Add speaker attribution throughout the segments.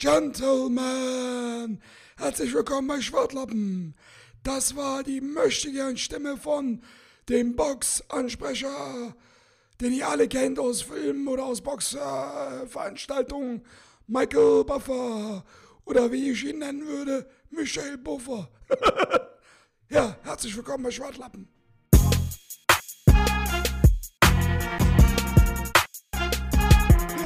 Speaker 1: Gentlemen, herzlich willkommen bei Schwartlappen. Das war die möchtegern Stimme von dem Boxansprecher, den ihr alle kennt aus Filmen oder aus Boxveranstaltungen. Michael Buffer oder wie ich ihn nennen würde, Michael Buffer. ja, herzlich willkommen bei Schwartlappen.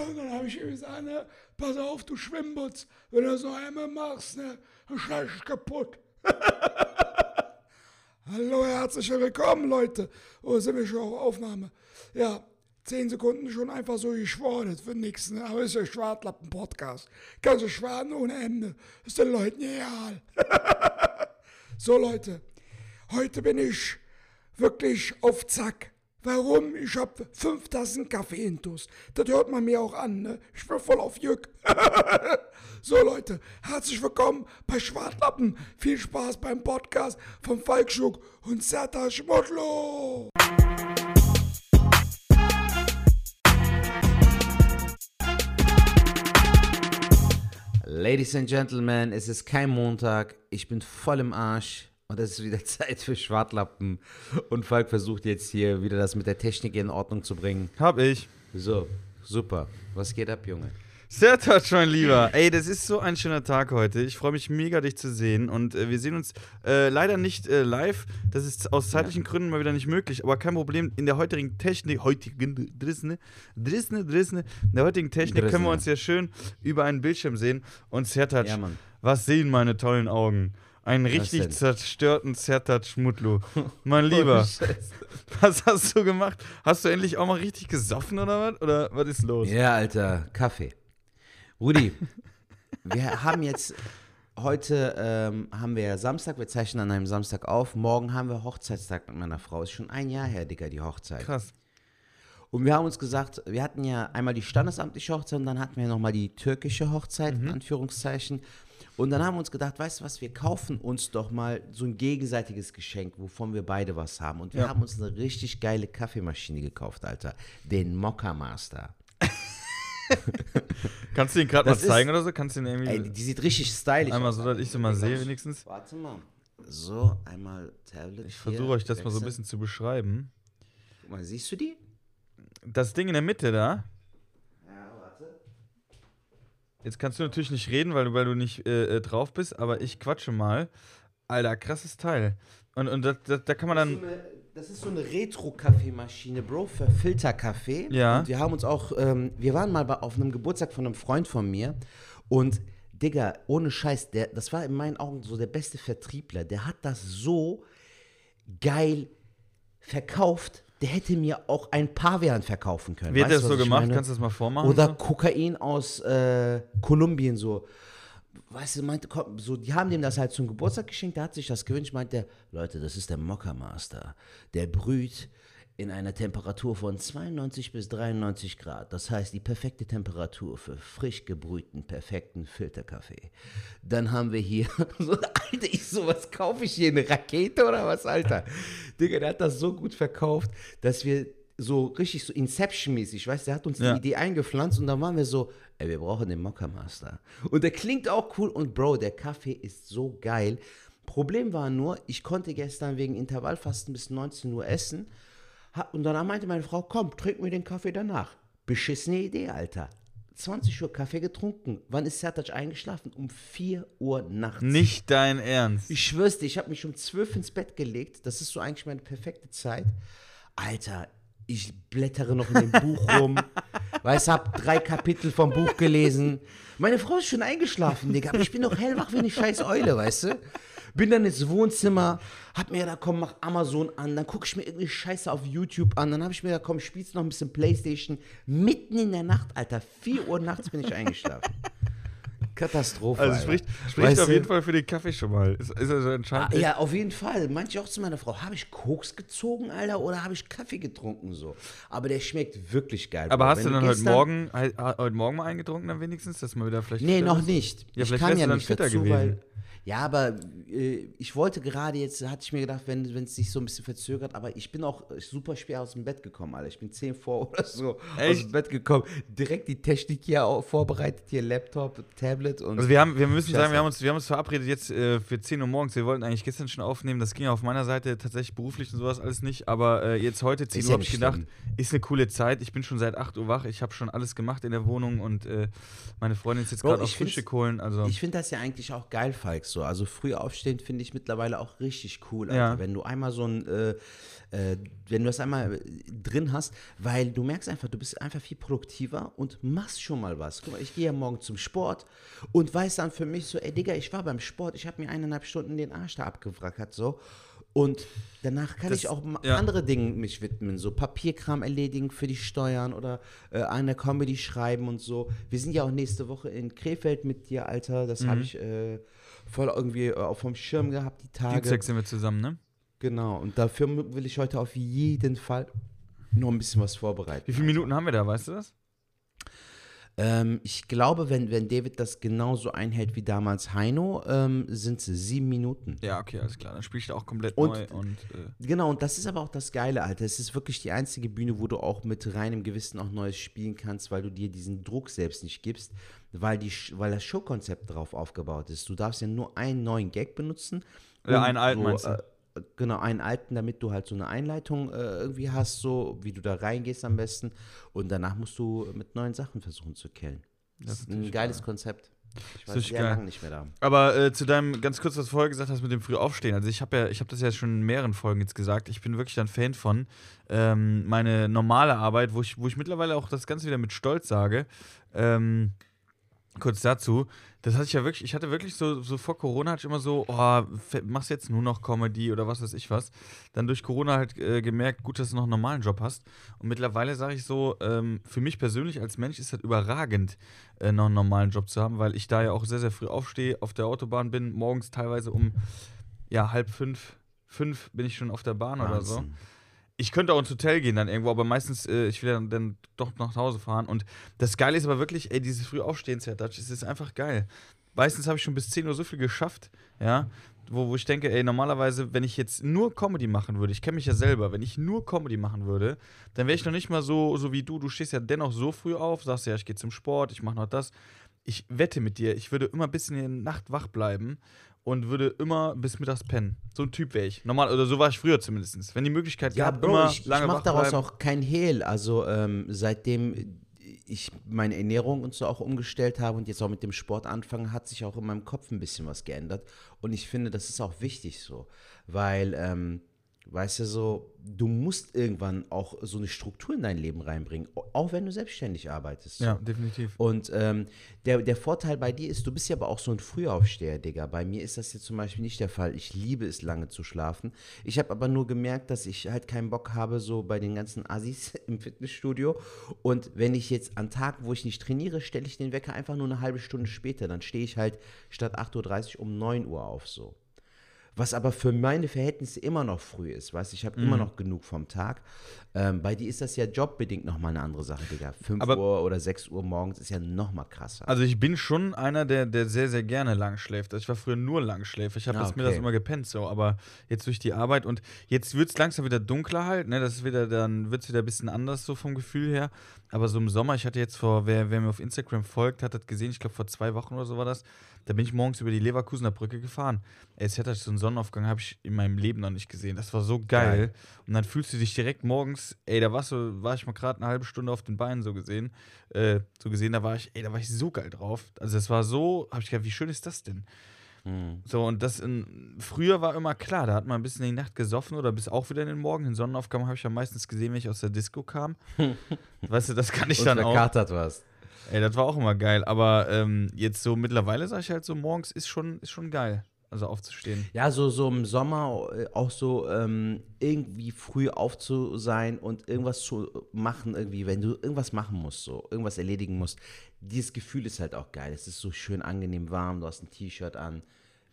Speaker 1: Und dann habe ich ihm gesagt, ne, pass auf, du Schwimmbutz, wenn du so einmal machst, ne, dann schneid ich kaputt. Hallo, herzlich willkommen, Leute. Oh, sind wir schon auf Aufnahme? Ja, zehn Sekunden schon einfach so geschworen für nix, ne? Aber ist ja Schwartlappen-Podcast. Kannst du schwaden ohne Ende. Ist den Leuten egal. so, Leute, heute bin ich wirklich auf Zack. Warum? Ich hab fünf Tassen Kaffee intus. Das hört man mir auch an, ne? Ich bin voll auf Jück. so, Leute, herzlich willkommen bei Schwartlappen. Viel Spaß beim Podcast von Falk Schuck und Serta Schmodlo.
Speaker 2: Ladies and Gentlemen, es ist kein Montag, ich bin voll im Arsch und es ist wieder Zeit für Schwartlappen. Und Falk versucht jetzt hier wieder das mit der Technik in Ordnung zu bringen.
Speaker 3: Hab ich.
Speaker 2: So, super. Was geht ab, Junge?
Speaker 3: Sehr touch, mein Lieber. Ey, das ist so ein schöner Tag heute. Ich freue mich mega, dich zu sehen. Und äh, wir sehen uns äh, leider nicht äh, live. Das ist aus zeitlichen Gründen mal wieder nicht möglich. Aber kein Problem. In der heutigen Technik, heutigen Drisne, Drisne, Drisne, in der heutigen Technik können
Speaker 2: Drisne.
Speaker 3: wir uns ja schön über einen Bildschirm sehen. Und Sertac,
Speaker 2: Ja, Mann.
Speaker 3: was sehen meine tollen Augen? Einen richtig zerstörten Sertac Mutlu. Mein Lieber,
Speaker 2: Scheiße.
Speaker 3: was hast du gemacht? Hast du endlich auch mal richtig gesoffen oder was? Oder was ist los?
Speaker 2: Ja, Alter, Kaffee. Rudi, wir haben jetzt, heute ähm, haben wir Samstag, wir zeichnen an einem Samstag auf. Morgen haben wir Hochzeitstag mit meiner Frau. Ist schon ein Jahr her, Digga, die Hochzeit.
Speaker 3: Krass.
Speaker 2: Und wir haben uns gesagt, wir hatten ja einmal die standesamtliche Hochzeit und dann hatten wir nochmal die türkische Hochzeit, in Anführungszeichen. Und dann haben wir uns gedacht, weißt du was, wir kaufen uns doch mal so ein gegenseitiges Geschenk, wovon wir beide was haben. Und wir
Speaker 3: Ja.
Speaker 2: haben uns eine richtig geile Kaffeemaschine gekauft, Alter. Den Mokka Master.
Speaker 3: Kannst du den gerade mal
Speaker 2: Das ist-
Speaker 3: zeigen oder so? Kannst du den irgendwie
Speaker 2: Ey, die, sieht richtig stylisch
Speaker 3: einmal
Speaker 2: aus.
Speaker 3: so, dass ich sie mal sehe wenigstens?
Speaker 2: Warte mal. So, einmal Tablet.
Speaker 3: Ich versuche euch das mal so ein
Speaker 2: wechseln.
Speaker 3: bisschen zu beschreiben.
Speaker 2: Guck mal, siehst du die?
Speaker 3: Das Ding in der Mitte da. Jetzt kannst du natürlich nicht reden, weil du, weil du nicht äh, äh, drauf bist, aber ich quatsche mal. Alter, krasses Teil. Und, und das, das, da kann man dann.
Speaker 2: das ist so eine Retro-Kaffeemaschine, Bro, für Filterkaffee.
Speaker 3: Ja.
Speaker 2: Und wir haben uns auch, ähm, wir waren mal bei, auf einem Geburtstag von einem Freund von mir und Digga, ohne Scheiß, der, das war in meinen Augen so der beste Vertriebler. Der hat das so geil verkauft, der hätte mir auch ein Pavian verkaufen können.
Speaker 3: Wie hat
Speaker 2: Weißt
Speaker 3: das so gemacht?
Speaker 2: meine?
Speaker 3: Kannst du das mal vormachen?
Speaker 2: Oder
Speaker 3: so?
Speaker 2: Kokain aus äh, Kolumbien so. Weißt du, meinte, komm, so, die haben dem das halt zum Geburtstag geschenkt, der hat sich das gewünscht, meinte, Leute, das ist der Mokka Master. Der brüht in einer Temperatur von 92 bis 93 Grad. Das heißt, die perfekte Temperatur für frisch gebrühten, perfekten Filterkaffee. Dann haben wir hier, so, Alter, ich so, was kaufe ich hier, eine Rakete oder was, Alter? Digga, der hat das so gut verkauft, dass wir so richtig so Inception-mäßig, weißt du, der hat uns
Speaker 3: Ja.
Speaker 2: die Idee eingepflanzt und dann waren wir so, ey, wir brauchen den Mokka Master. Und der klingt auch cool und Bro, der Kaffee ist so geil. Problem war nur, ich konnte gestern wegen Intervallfasten bis 19 Uhr essen und danach meinte meine Frau, komm, trink mir den Kaffee danach. Beschissene Idee, Alter. 20 Uhr Kaffee getrunken. Wann ist Sertac eingeschlafen? Um 4 Uhr nachts.
Speaker 3: Nicht dein Ernst.
Speaker 2: Ich schwör's dir, ich habe mich um 12 ins Bett gelegt. Das ist so eigentlich meine perfekte Zeit. Alter, ich blättere noch in dem Buch rum. Weißt, hab drei Kapitel vom Buch gelesen. Meine Frau ist schon eingeschlafen, Digga. Aber ich bin noch hellwach wie eine scheiß Eule, weißt du? Bin dann ins Wohnzimmer, hab mir gedacht, komm, mach Amazon an, dann gucke ich mir irgendwie Scheiße auf YouTube an, dann habe ich mir gedacht, komm, spielst noch ein bisschen Playstation. Mitten in der Nacht, Alter, 4 Uhr nachts bin ich eingeschlafen. Katastrophe.
Speaker 3: Also spricht, spricht
Speaker 2: Weißt
Speaker 3: auf
Speaker 2: du?
Speaker 3: jeden Fall für den Kaffee schon mal. Ist, ist also
Speaker 2: Ah,
Speaker 3: entscheidend.
Speaker 2: ja, auf jeden Fall. Manche auch zu meiner Frau, habe ich Koks gezogen, Alter, oder habe ich Kaffee getrunken so? Aber der schmeckt wirklich geil.
Speaker 3: Aber
Speaker 2: Bro.
Speaker 3: hast
Speaker 2: Wenn
Speaker 3: du dann heute Morgen, he- heute Morgen mal eingetrunken dann wenigstens, dass man wieder vielleicht
Speaker 2: Nee, noch
Speaker 3: bist?
Speaker 2: nicht.
Speaker 3: Ja,
Speaker 2: ich
Speaker 3: vielleicht
Speaker 2: kann ja
Speaker 3: du dann
Speaker 2: nicht
Speaker 3: fitter
Speaker 2: dazu,
Speaker 3: gewesen.
Speaker 2: weil. Ja, aber äh, ich wollte gerade jetzt, hatte ich mir gedacht, wenn es sich so ein bisschen verzögert, aber ich bin auch super schwer aus dem Bett gekommen, Alter. Ich bin 10 vor oder so aus
Speaker 3: Echt?
Speaker 2: dem Bett gekommen. Direkt die Technik hier vorbereitet, hier Laptop, Tablet und.
Speaker 3: Also wir haben, wir müssen sagen, wir haben uns, wir haben uns verabredet jetzt äh, für 10 Uhr morgens. Wir wollten eigentlich gestern schon aufnehmen. Das ging auf meiner Seite tatsächlich beruflich und sowas alles nicht. Aber äh, jetzt heute 10
Speaker 2: Ist
Speaker 3: Uhr
Speaker 2: ja
Speaker 3: habe ich gedacht,
Speaker 2: schlimm.
Speaker 3: ist eine coole Zeit. Ich bin schon seit 8 Uhr wach. Ich habe schon alles gemacht in der Wohnung und äh, meine Freundin ist jetzt gerade auf Frühstück holen. Also
Speaker 2: Ich finde das ja eigentlich auch geil, Falk, so. Also früh aufstehen finde ich mittlerweile auch richtig cool, Alter.
Speaker 3: Ja.
Speaker 2: Wenn du einmal so ein, äh, äh, wenn du das einmal äh, drin hast, weil du merkst einfach, du bist einfach viel produktiver und machst schon mal was. Guck mal, ich gehe ja morgen zum Sport und weiß dann für mich so, ey Digga, ich war beim Sport, ich habe mir eineinhalb Stunden den Arsch da abgewrackert, so. Und danach kann
Speaker 3: Das-
Speaker 2: ich auch
Speaker 3: ja.
Speaker 2: andere Dinge mich widmen, so Papierkram erledigen für die Steuern oder äh, der Comedy schreiben und so. Wir sind ja auch nächste Woche in Krefeld mit dir, Alter. Das
Speaker 3: Mhm.
Speaker 2: habe ich äh, voll irgendwie äh, auf dem Schirm gehabt, die Tage.
Speaker 3: Dienstag sind wir zusammen, ne?
Speaker 2: Genau. Und dafür will ich heute auf jeden Fall noch ein bisschen was vorbereiten.
Speaker 3: Wie viele Minuten haben wir da, weißt du das?
Speaker 2: Ähm, ich glaube, wenn, wenn David das genauso einhält wie damals Heino, ähm, sind es sieben Minuten.
Speaker 3: Ja, okay, alles klar. Dann spiele ich da auch komplett
Speaker 2: Und-
Speaker 3: neu und äh,
Speaker 2: Genau, und das ist aber auch das Geile, Alter. Es ist wirklich die einzige Bühne, wo du auch mit reinem Gewissen auch Neues spielen kannst, weil du dir diesen Druck selbst nicht gibst, weil, die, weil das Showkonzept darauf aufgebaut ist. Du darfst ja nur einen neuen Gag benutzen.
Speaker 3: Ja, einen alten
Speaker 2: so,
Speaker 3: meinst du?
Speaker 2: Äh, genau, einen alten, damit du halt so eine Einleitung äh, irgendwie hast, so wie du da reingehst am besten. Und danach musst du mit neuen Sachen versuchen zu killen. Das,
Speaker 3: Das
Speaker 2: ist ein geiles Konzept. Ich war
Speaker 3: richtig
Speaker 2: sehr
Speaker 3: geil.
Speaker 2: lange nicht mehr da.
Speaker 3: Aber äh, zu deinem, ganz kurz, was du vorher gesagt hast mit dem Frühaufstehen. Also ich habe ja, ich habe das ja schon in mehreren Folgen jetzt gesagt. Ich bin wirklich ein Fan von. Ähm, meine normale Arbeit, wo ich, wo ich mittlerweile auch das Ganze wieder mit Stolz sage. Ähm, kurz dazu, das hatte ich ja wirklich, ich hatte wirklich so, so vor Corona hatte ich immer so, oh, machst jetzt nur noch Comedy oder was weiß ich was. Dann durch Corona halt äh, gemerkt, gut, dass du noch einen normalen Job hast. Und mittlerweile sage ich so, ähm, für mich persönlich als Mensch ist das überragend, äh, noch einen normalen Job zu haben, weil ich da ja auch sehr, sehr früh aufstehe, auf der Autobahn bin, morgens teilweise um ja, halb fünf, fünf bin ich schon auf der Bahn oder so. Ich könnte auch ins Hotel gehen dann irgendwo, aber meistens, äh, ich will dann, dann doch nach Hause fahren. Und das Geile ist aber wirklich, ey, dieses früh aufstehen, Zertatsch, es ist einfach geil. Meistens habe ich schon bis 10 Uhr so viel geschafft, ja, wo, wo ich denke, ey, normalerweise, wenn ich jetzt nur Comedy machen würde, ich kenne mich ja selber, wenn ich nur Comedy machen würde, dann wäre ich noch nicht mal so, so wie du. Du stehst ja dennoch so früh auf, sagst ja, ich gehe zum Sport, ich mache noch das. Ich wette mit dir, ich würde immer bis in die Nacht wach bleiben und würde immer bis mittags pennen. So ein Typ wäre ich. Normal, oder so war ich früher zumindest. Wenn die Möglichkeit
Speaker 2: Ja,
Speaker 3: gab,
Speaker 2: Bro,
Speaker 3: immer
Speaker 2: ich, ich
Speaker 3: lange
Speaker 2: mache
Speaker 3: wach
Speaker 2: daraus
Speaker 3: bleiben.
Speaker 2: auch kein Hehl. Also ähm, seitdem ich meine Ernährung und so auch umgestellt habe und jetzt auch mit dem Sport anfange, hat sich auch in meinem Kopf ein bisschen was geändert. Und ich finde, das ist auch wichtig so, weil, ähm, weißt du, so, du musst irgendwann auch so eine Struktur in dein Leben reinbringen, auch wenn du selbstständig arbeitest.
Speaker 3: Ja, definitiv.
Speaker 2: Und ähm, der, der Vorteil bei dir ist, du bist ja aber auch so ein Frühaufsteher, Digga. Bei mir ist das jetzt zum Beispiel nicht der Fall. Ich liebe es, lange zu schlafen. Ich habe aber nur gemerkt, dass ich halt keinen Bock habe, so bei den ganzen Assis im Fitnessstudio. Und wenn ich jetzt an Tagen, wo ich nicht trainiere, stelle ich den Wecker einfach nur eine halbe Stunde später. Dann stehe ich halt statt 8.30 Uhr um 9 Uhr auf, so. Was aber für meine Verhältnisse immer noch früh ist, weißt ich habe
Speaker 3: Mhm.
Speaker 2: immer noch genug vom Tag. Ähm, bei dir ist das ja jobbedingt nochmal eine andere Sache, Digga. 5
Speaker 3: Aber-
Speaker 2: Uhr oder 6 Uhr morgens ist ja nochmal krasser.
Speaker 3: Also ich bin schon einer, der, der sehr, sehr gerne lang schläft. Also ich war früher nur Langschläfer. Ich habe
Speaker 2: Ah,
Speaker 3: das, mir das
Speaker 2: okay.
Speaker 3: immer gepennt so, aber jetzt durch die Arbeit und jetzt wird es langsam wieder dunkler halt, ne? Das ist wieder, dann wird es wieder ein bisschen anders so vom Gefühl her. Aber so im Sommer, ich hatte jetzt vor, wer, wer mir auf Instagram folgt, hat das gesehen, ich glaube vor zwei Wochen oder so war das, da bin ich morgens über die Leverkusener Brücke gefahren. Ey, es hätte so einen Sonnenaufgang, habe ich in meinem Leben noch nicht gesehen. Das war so geil.
Speaker 2: Geil.
Speaker 3: Und dann fühlst du dich direkt morgens, ey, da warst du, war ich mal gerade eine halbe Stunde auf den Beinen so gesehen. Äh, so gesehen, da war ich, ey, da war ich so geil drauf. Also das war so, habe ich gedacht, wie schön ist das denn?
Speaker 2: Hm.
Speaker 3: So, und das in, früher war immer klar, da hat man ein bisschen in die Nacht gesoffen oder bis auch wieder in den Morgen. Den Sonnenaufgang habe ich ja meistens gesehen, wenn ich aus der Disco kam. weißt du, das kann ich
Speaker 2: Und
Speaker 3: dann auch.
Speaker 2: verkatert warst.
Speaker 3: Ey, das war auch immer geil. Aber ähm, jetzt so mittlerweile sage ich halt so, morgens ist schon, ist schon geil. also aufzustehen.
Speaker 2: Ja, so, so im Sommer äh, auch so ähm, irgendwie früh auf zu sein und irgendwas zu machen, irgendwie, wenn du irgendwas machen musst, so irgendwas erledigen musst. Dieses Gefühl ist halt auch geil. Es ist so schön angenehm warm, du hast ein T-Shirt an,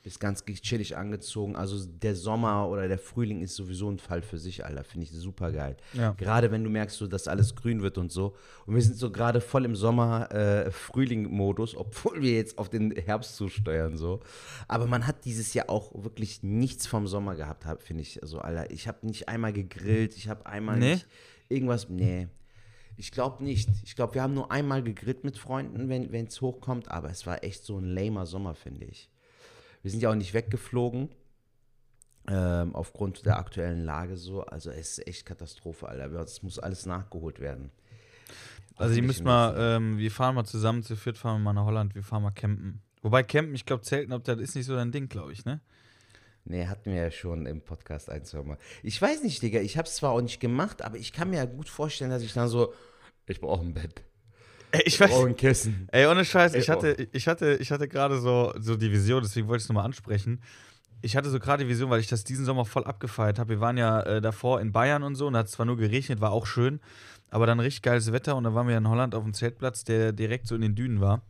Speaker 2: bist ganz chillig angezogen. Also der Sommer oder der Frühling ist sowieso ein Fall für sich, Alter. Finde ich super geil.
Speaker 3: Ja.
Speaker 2: Gerade wenn du merkst, so, dass alles grün wird und so. Und wir sind so gerade voll im Sommer-Frühling-Modus, obwohl wir jetzt auf den Herbst zusteuern, so. Aber man hat dieses Jahr auch wirklich nichts vom Sommer gehabt, hab- finde ich. Also, Alter, ich habe nicht einmal gegrillt, ich habe einmal
Speaker 3: Nee?
Speaker 2: nicht irgendwas. Nee. Ich glaube nicht. Ich glaube, wir haben nur einmal gegrillt mit Freunden, wenn es hochkommt, aber es war echt so ein lamer Sommer, finde ich. Wir sind ja auch nicht weggeflogen. Ähm, aufgrund der aktuellen Lage so. Also es ist echt Katastrophe, Alter. Es muss alles nachgeholt werden.
Speaker 3: Also, ihr müsst mal, ähm, wir fahren mal zusammen zu viert, fahren wir mal nach Holland, wir fahren mal campen. Wobei campen, ich glaube, Zelten, ob das ist nicht so dein Ding, glaube ich, ne?
Speaker 2: Nee, hatten wir ja schon im Podcast ein, zwei Mal. Ich weiß nicht, Digga. Ich habe es zwar auch nicht gemacht, aber ich kann mir ja gut vorstellen, dass ich dann so, ich brauche ein Bett.
Speaker 3: Ey, ich weiß.
Speaker 2: ein Kissen.
Speaker 3: Ey, ohne Scheiß, ich hatte, ich hatte, ich hatte gerade so, so die Vision, deswegen wollte ich es nochmal ansprechen. Ich hatte so gerade die Vision, weil ich das diesen Sommer voll abgefeiert habe. Wir waren ja äh, davor in Bayern und so und da hat es zwar nur geregnet, war auch schön, aber dann richtig geiles Wetter und da waren wir in Holland auf dem Zeltplatz, der direkt so in den Dünen war.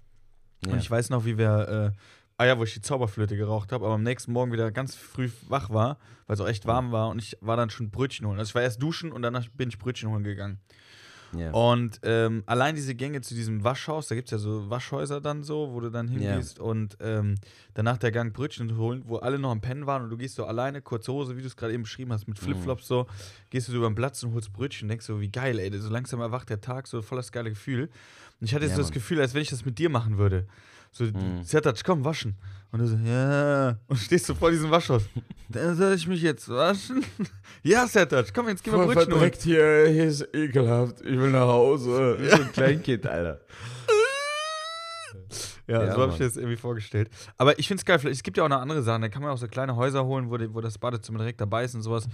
Speaker 2: Ja.
Speaker 3: Und ich weiß noch, wie wir, äh, ah ja, wo ich die Zauberflöte geraucht habe, aber am nächsten Morgen wieder ganz früh wach war, weil es auch echt warm war und ich war dann schon Brötchen holen. Also ich war erst duschen und danach bin ich Brötchen holen gegangen.
Speaker 2: Ja.
Speaker 3: Und ähm, allein diese Gänge zu diesem Waschhaus, da gibt es ja so Waschhäuser dann so, wo du dann hingehst und ähm, danach der Gang Brötchen holen, wo alle noch am Pennen waren und du gehst so alleine, kurze Hose, wie du es gerade eben beschrieben hast, mit Flipflops so, gehst du so über den Platz und holst Brötchen und denkst so, wie geil, ey, so langsam erwacht der Tag, so voll das geile Gefühl. Und ich hatte jetzt
Speaker 2: Ja,
Speaker 3: so das. Gefühl, als wenn ich das mit dir machen würde. So,
Speaker 2: Mhm.
Speaker 3: Sertac, komm, waschen. Und du so, ja. Und stehst so vor diesem Waschhaus. Da soll ich mich jetzt waschen? ja, Sertac, komm, jetzt gehen wir Brötchen holen.
Speaker 2: hier, hier ist ekelhaft. Ich will nach Hause. Ich bin ein Kleinkind, Alter.
Speaker 3: Ja,
Speaker 2: Ja,
Speaker 3: so habe ich mir das irgendwie vorgestellt. Aber ich finde es geil, vielleicht, es gibt ja auch noch andere Sachen, da kann man auch so kleine Häuser holen, wo, die, wo das Badezimmer direkt dabei ist und sowas.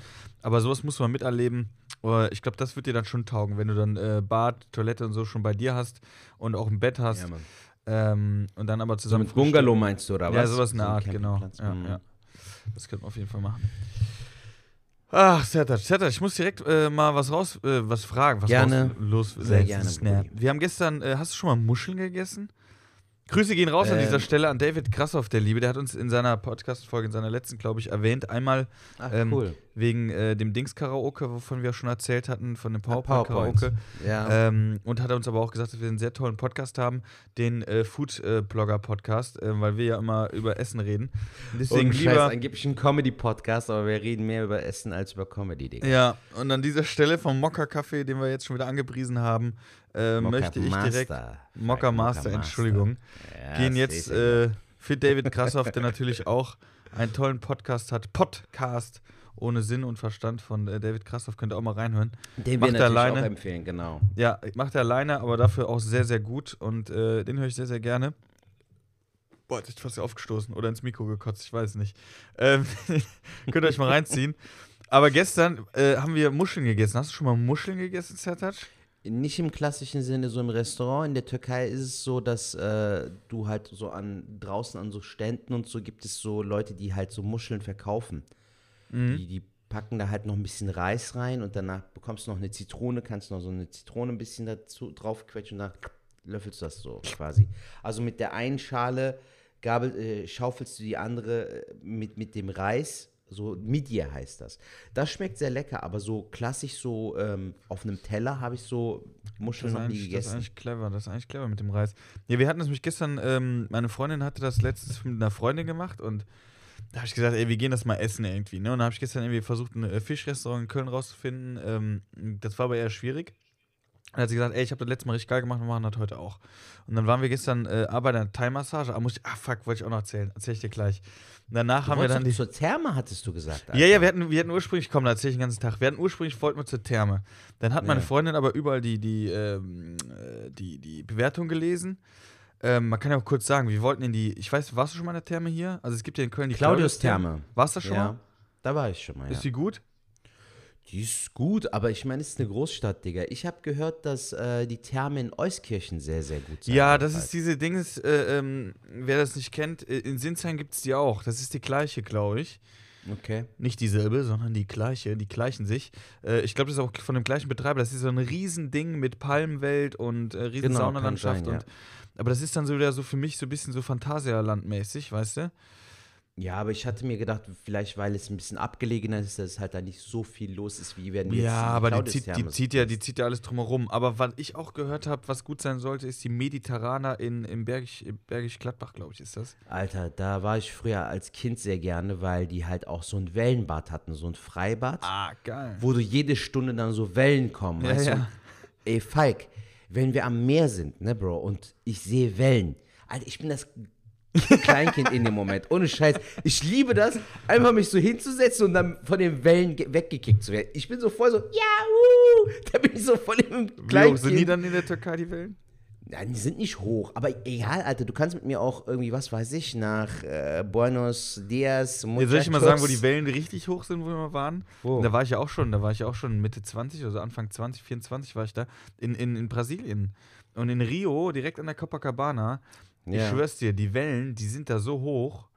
Speaker 3: Aber sowas muss man miterleben. Aber ich glaube, das wird dir dann schon taugen, wenn du dann äh, Bad, Toilette und so schon bei dir hast und auch ein Bett hast.
Speaker 2: Ja, Mann.
Speaker 3: Ähm, und dann aber
Speaker 2: So
Speaker 3: zusammen.
Speaker 2: mit Bungalow meinst du, oder was?
Speaker 3: Ja, sowas in
Speaker 2: So
Speaker 3: der
Speaker 2: ein
Speaker 3: Art, genau. Ja,
Speaker 2: Mhm.
Speaker 3: ja. Das könnte man auf jeden Fall machen. Ach, Sertac, Sertac, ich muss direkt äh, mal was raus, äh, was fragen. Was
Speaker 2: Gerne.
Speaker 3: Raus, los,
Speaker 2: Sehr gerne.
Speaker 3: Wir haben gestern, äh, hast du schon mal Muscheln gegessen? Grüße gehen raus an
Speaker 2: Ähm.
Speaker 3: dieser Stelle an David Krassoff, der Liebe. Der hat uns in seiner Podcast-Folge, in seiner letzten, glaube ich, erwähnt. Einmal
Speaker 2: Ach,
Speaker 3: ähm,
Speaker 2: cool.
Speaker 3: wegen äh, dem Dings-Karaoke, wovon wir schon erzählt hatten, von dem
Speaker 2: Ah,
Speaker 3: PowerPoint-Karaoke.
Speaker 2: Ja.
Speaker 3: Ähm, und hat uns aber auch gesagt, dass wir einen sehr tollen Podcast haben, den äh, Food-Blogger-Podcast, äh, weil wir ja immer über Essen reden. Deswegen
Speaker 2: und Scheiß,
Speaker 3: lieber.
Speaker 2: angeblich ein Comedy-Podcast, aber wir reden mehr über Essen als über Comedy, Digga.
Speaker 3: Ja, und an dieser Stelle vom Mokka-Kaffee, den wir jetzt schon wieder angepriesen haben, äh, möchte ich direkt. Mokka Master, Entschuldigung.
Speaker 2: Ja,
Speaker 3: gehen jetzt äh, für David Krassoff, der natürlich auch einen tollen Podcast hat. Podcast ohne Sinn und Verstand von äh, David Krassoff. Könnt ihr auch mal reinhören.
Speaker 2: Den
Speaker 3: macht
Speaker 2: wir natürlich
Speaker 3: alleine.
Speaker 2: auch empfehlen, genau.
Speaker 3: Ja, macht er alleine, aber dafür auch sehr, sehr gut. Und äh, den höre ich sehr, sehr gerne. Boah, jetzt ist fast aufgestoßen oder ins Mikro gekotzt, ich weiß nicht. Ähm, könnt ihr euch mal reinziehen. Aber gestern äh, haben wir Muscheln gegessen. Hast du schon mal Muscheln gegessen, Sertac?
Speaker 2: Nicht im klassischen Sinne so im Restaurant. In der Türkei ist es so, dass äh, du halt so an draußen an so Ständen und so gibt es so Leute, die halt so Muscheln verkaufen.
Speaker 3: Mhm.
Speaker 2: Die, die packen da halt noch ein bisschen Reis rein und danach bekommst du noch eine Zitrone, kannst noch so eine Zitrone ein bisschen dazu drauf quetschen und dann löffelst du das so quasi. Also mit der einen Schale gabel, äh, schaufelst du die andere äh, mit, mit dem Reis. So Midye heißt das. Das schmeckt sehr lecker, aber so klassisch so ähm, auf einem Teller habe ich so Muscheln noch nie
Speaker 3: eigentlich, das ist
Speaker 2: gegessen.
Speaker 3: eigentlich clever, das ist eigentlich clever mit dem Reis. Ja, wir hatten das nämlich gestern, ähm, meine Freundin hatte das letztens mit einer Freundin gemacht und da habe ich gesagt, ey, wir gehen das mal essen irgendwie. Ne? Und dann habe ich gestern irgendwie versucht, ein äh, Fischrestaurant in Köln rauszufinden. Ähm, das war aber eher schwierig. Dann hat sie gesagt, ey, ich habe das letzte Mal richtig geil gemacht, wir machen das heute auch. Und dann waren wir gestern äh, bei der Thai-Massage. Ah, muss ich, ah, fuck, wollte ich auch noch erzählen. Erzähl ich dir gleich. Und danach
Speaker 2: Du
Speaker 3: haben wir dann die.
Speaker 2: zur Therme, hattest du gesagt.
Speaker 3: Ja, ja, wir hatten, wir hatten ursprünglich, komm, da erzähl ich den ganzen Tag. Wir hatten ursprünglich, wollten wir zur Therme. Dann hat meine
Speaker 2: Ja.
Speaker 3: Freundin aber überall die, die, ähm, äh, die, die Bewertung gelesen. Ähm, man kann ja auch kurz sagen, wir wollten in die, ich weiß, warst du schon mal in der Therme hier? Also es gibt ja in Köln die
Speaker 2: Claudius-Therme.
Speaker 3: Warst du schon
Speaker 2: ja,
Speaker 3: mal?
Speaker 2: da war ich schon mal. Ja.
Speaker 3: Ist die gut?
Speaker 2: Die ist gut, aber ich meine, es ist eine Großstadt, Digga. Ich habe gehört, dass äh, die Therme in Euskirchen sehr, sehr gut sind.
Speaker 3: Ja, das ist diese Dings, äh, ähm, wer das nicht kennt, äh, in Sinsheim gibt es die auch. Das ist die gleiche, glaube ich.
Speaker 2: Okay.
Speaker 3: Nicht dieselbe, sondern die gleiche, die gleichen sich. Äh, ich glaube, das ist auch von dem gleichen Betreiber. Das ist so ein Riesending mit Palmwelt und äh, riesen
Speaker 2: Genau,
Speaker 3: Saunalandschaft.
Speaker 2: sein, ja.
Speaker 3: und, aber das ist dann so wieder so für mich so ein bisschen so Phantasialand-mäßig, weißt du?
Speaker 2: Ja, aber ich hatte mir gedacht, vielleicht weil es ein bisschen abgelegener ist, dass es halt da nicht so viel los ist, wie wenn wir jetzt
Speaker 3: Ja, aber die zieht, die, zieht ja, die zieht ja alles drumherum. Aber was ich auch gehört habe, was gut sein sollte, ist die Mediterraner in, in Bergisch, in Bergisch Gladbach, glaube ich, ist das.
Speaker 2: Alter, da war ich früher als Kind sehr gerne, weil die halt auch so ein Wellenbad hatten, so ein Freibad,
Speaker 3: Ah, geil.
Speaker 2: wo du jede Stunde dann so Wellen kommen.
Speaker 3: Ja,
Speaker 2: weißt
Speaker 3: ja.
Speaker 2: Du? Ey, Falk, wenn wir am Meer sind, ne, Bro, und ich sehe Wellen. Alter, ich bin das Kleinkind in dem Moment. Ohne Scheiß. Ich liebe das, einfach mich so hinzusetzen und dann von den Wellen ge- weggekickt zu werden. Ich bin so voll so, ja, uh, da bin ich so voll im
Speaker 3: Wie hoch
Speaker 2: Kleinkind.
Speaker 3: sind die dann in der Türkei, die Wellen?
Speaker 2: Ja, die sind nicht hoch, aber egal, Alter, du kannst mit mir auch irgendwie, was weiß ich, nach äh, Buenos Dias,
Speaker 3: Ja, soll ich mal sagen, wo die
Speaker 2: Muchachos-
Speaker 3: Wellen richtig hoch sind, wo wir mal waren?
Speaker 2: Wo?
Speaker 3: Da war ich ja auch schon, da war ich ja auch schon Mitte 20, also Anfang 20, 24 war ich da, in, in, in Brasilien. Und in Rio, direkt an der Copacabana, ich
Speaker 2: Ja.
Speaker 3: schwör's dir, die Wellen, die sind da so hoch.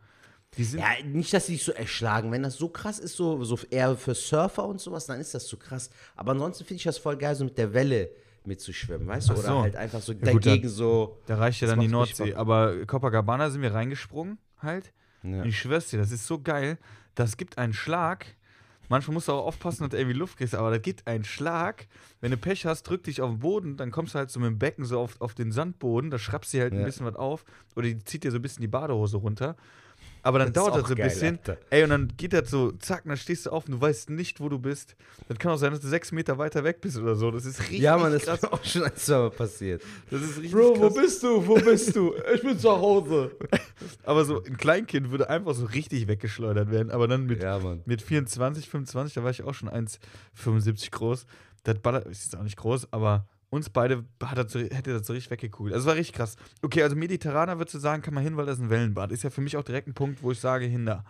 Speaker 3: Die sind.
Speaker 2: Ja, nicht, dass sie dich so erschlagen. Wenn das so krass ist, so, so eher für Surfer und sowas, dann ist das zu krass. Aber ansonsten finde ich das voll geil, so mit der Welle mitzuschwimmen, weißt du? Oder
Speaker 3: so.
Speaker 2: halt einfach so
Speaker 3: Ja, gut,
Speaker 2: dagegen so.
Speaker 3: Da reicht ja dann die Nordsee. Aber Copacabana sind wir reingesprungen halt.
Speaker 2: Ja.
Speaker 3: Und ich schwör's dir, das ist so geil. Das gibt einen Schlag. Manchmal musst du auch aufpassen, dass du irgendwie Luft kriegst, aber da gibt einen Schlag. Wenn du Pech hast, drück dich auf den Boden, dann kommst du halt so mit dem Becken so auf, auf den Sandboden, da schrappst du halt ein
Speaker 2: Ja.
Speaker 3: bisschen was auf. Oder die zieht dir so ein bisschen die Badehose runter. Aber dann
Speaker 2: Das
Speaker 3: dauert das so ein
Speaker 2: geil,
Speaker 3: bisschen.
Speaker 2: Alter.
Speaker 3: Ey, und dann geht das so, zack, und dann stehst du auf und du weißt nicht, wo du bist. Das kann auch sein, dass du sechs Meter weiter weg bist oder so. Das ist richtig
Speaker 2: Ja, Mann, das
Speaker 3: krass.
Speaker 2: ist auch schon ein zweimal passiert.
Speaker 3: Das ist richtig
Speaker 1: Bro, wo
Speaker 3: krass.
Speaker 1: bist du? Wo bist du? Ich bin zu Hause.
Speaker 3: Aber so ein Kleinkind würde einfach so richtig weggeschleudert werden. Aber dann mit,
Speaker 2: Ja,
Speaker 3: mit 24, 25, da war ich auch schon 1,75 groß. Das Baller ist jetzt auch nicht groß, aber uns beide hat das so, hätte das so richtig weggekugelt. Also es war richtig krass. Okay, also Mediterraner würdest du sagen, kann man hin, weil das ist ein Wellenbad. Ist ja für mich auch direkt ein Punkt, wo ich sage, hin da.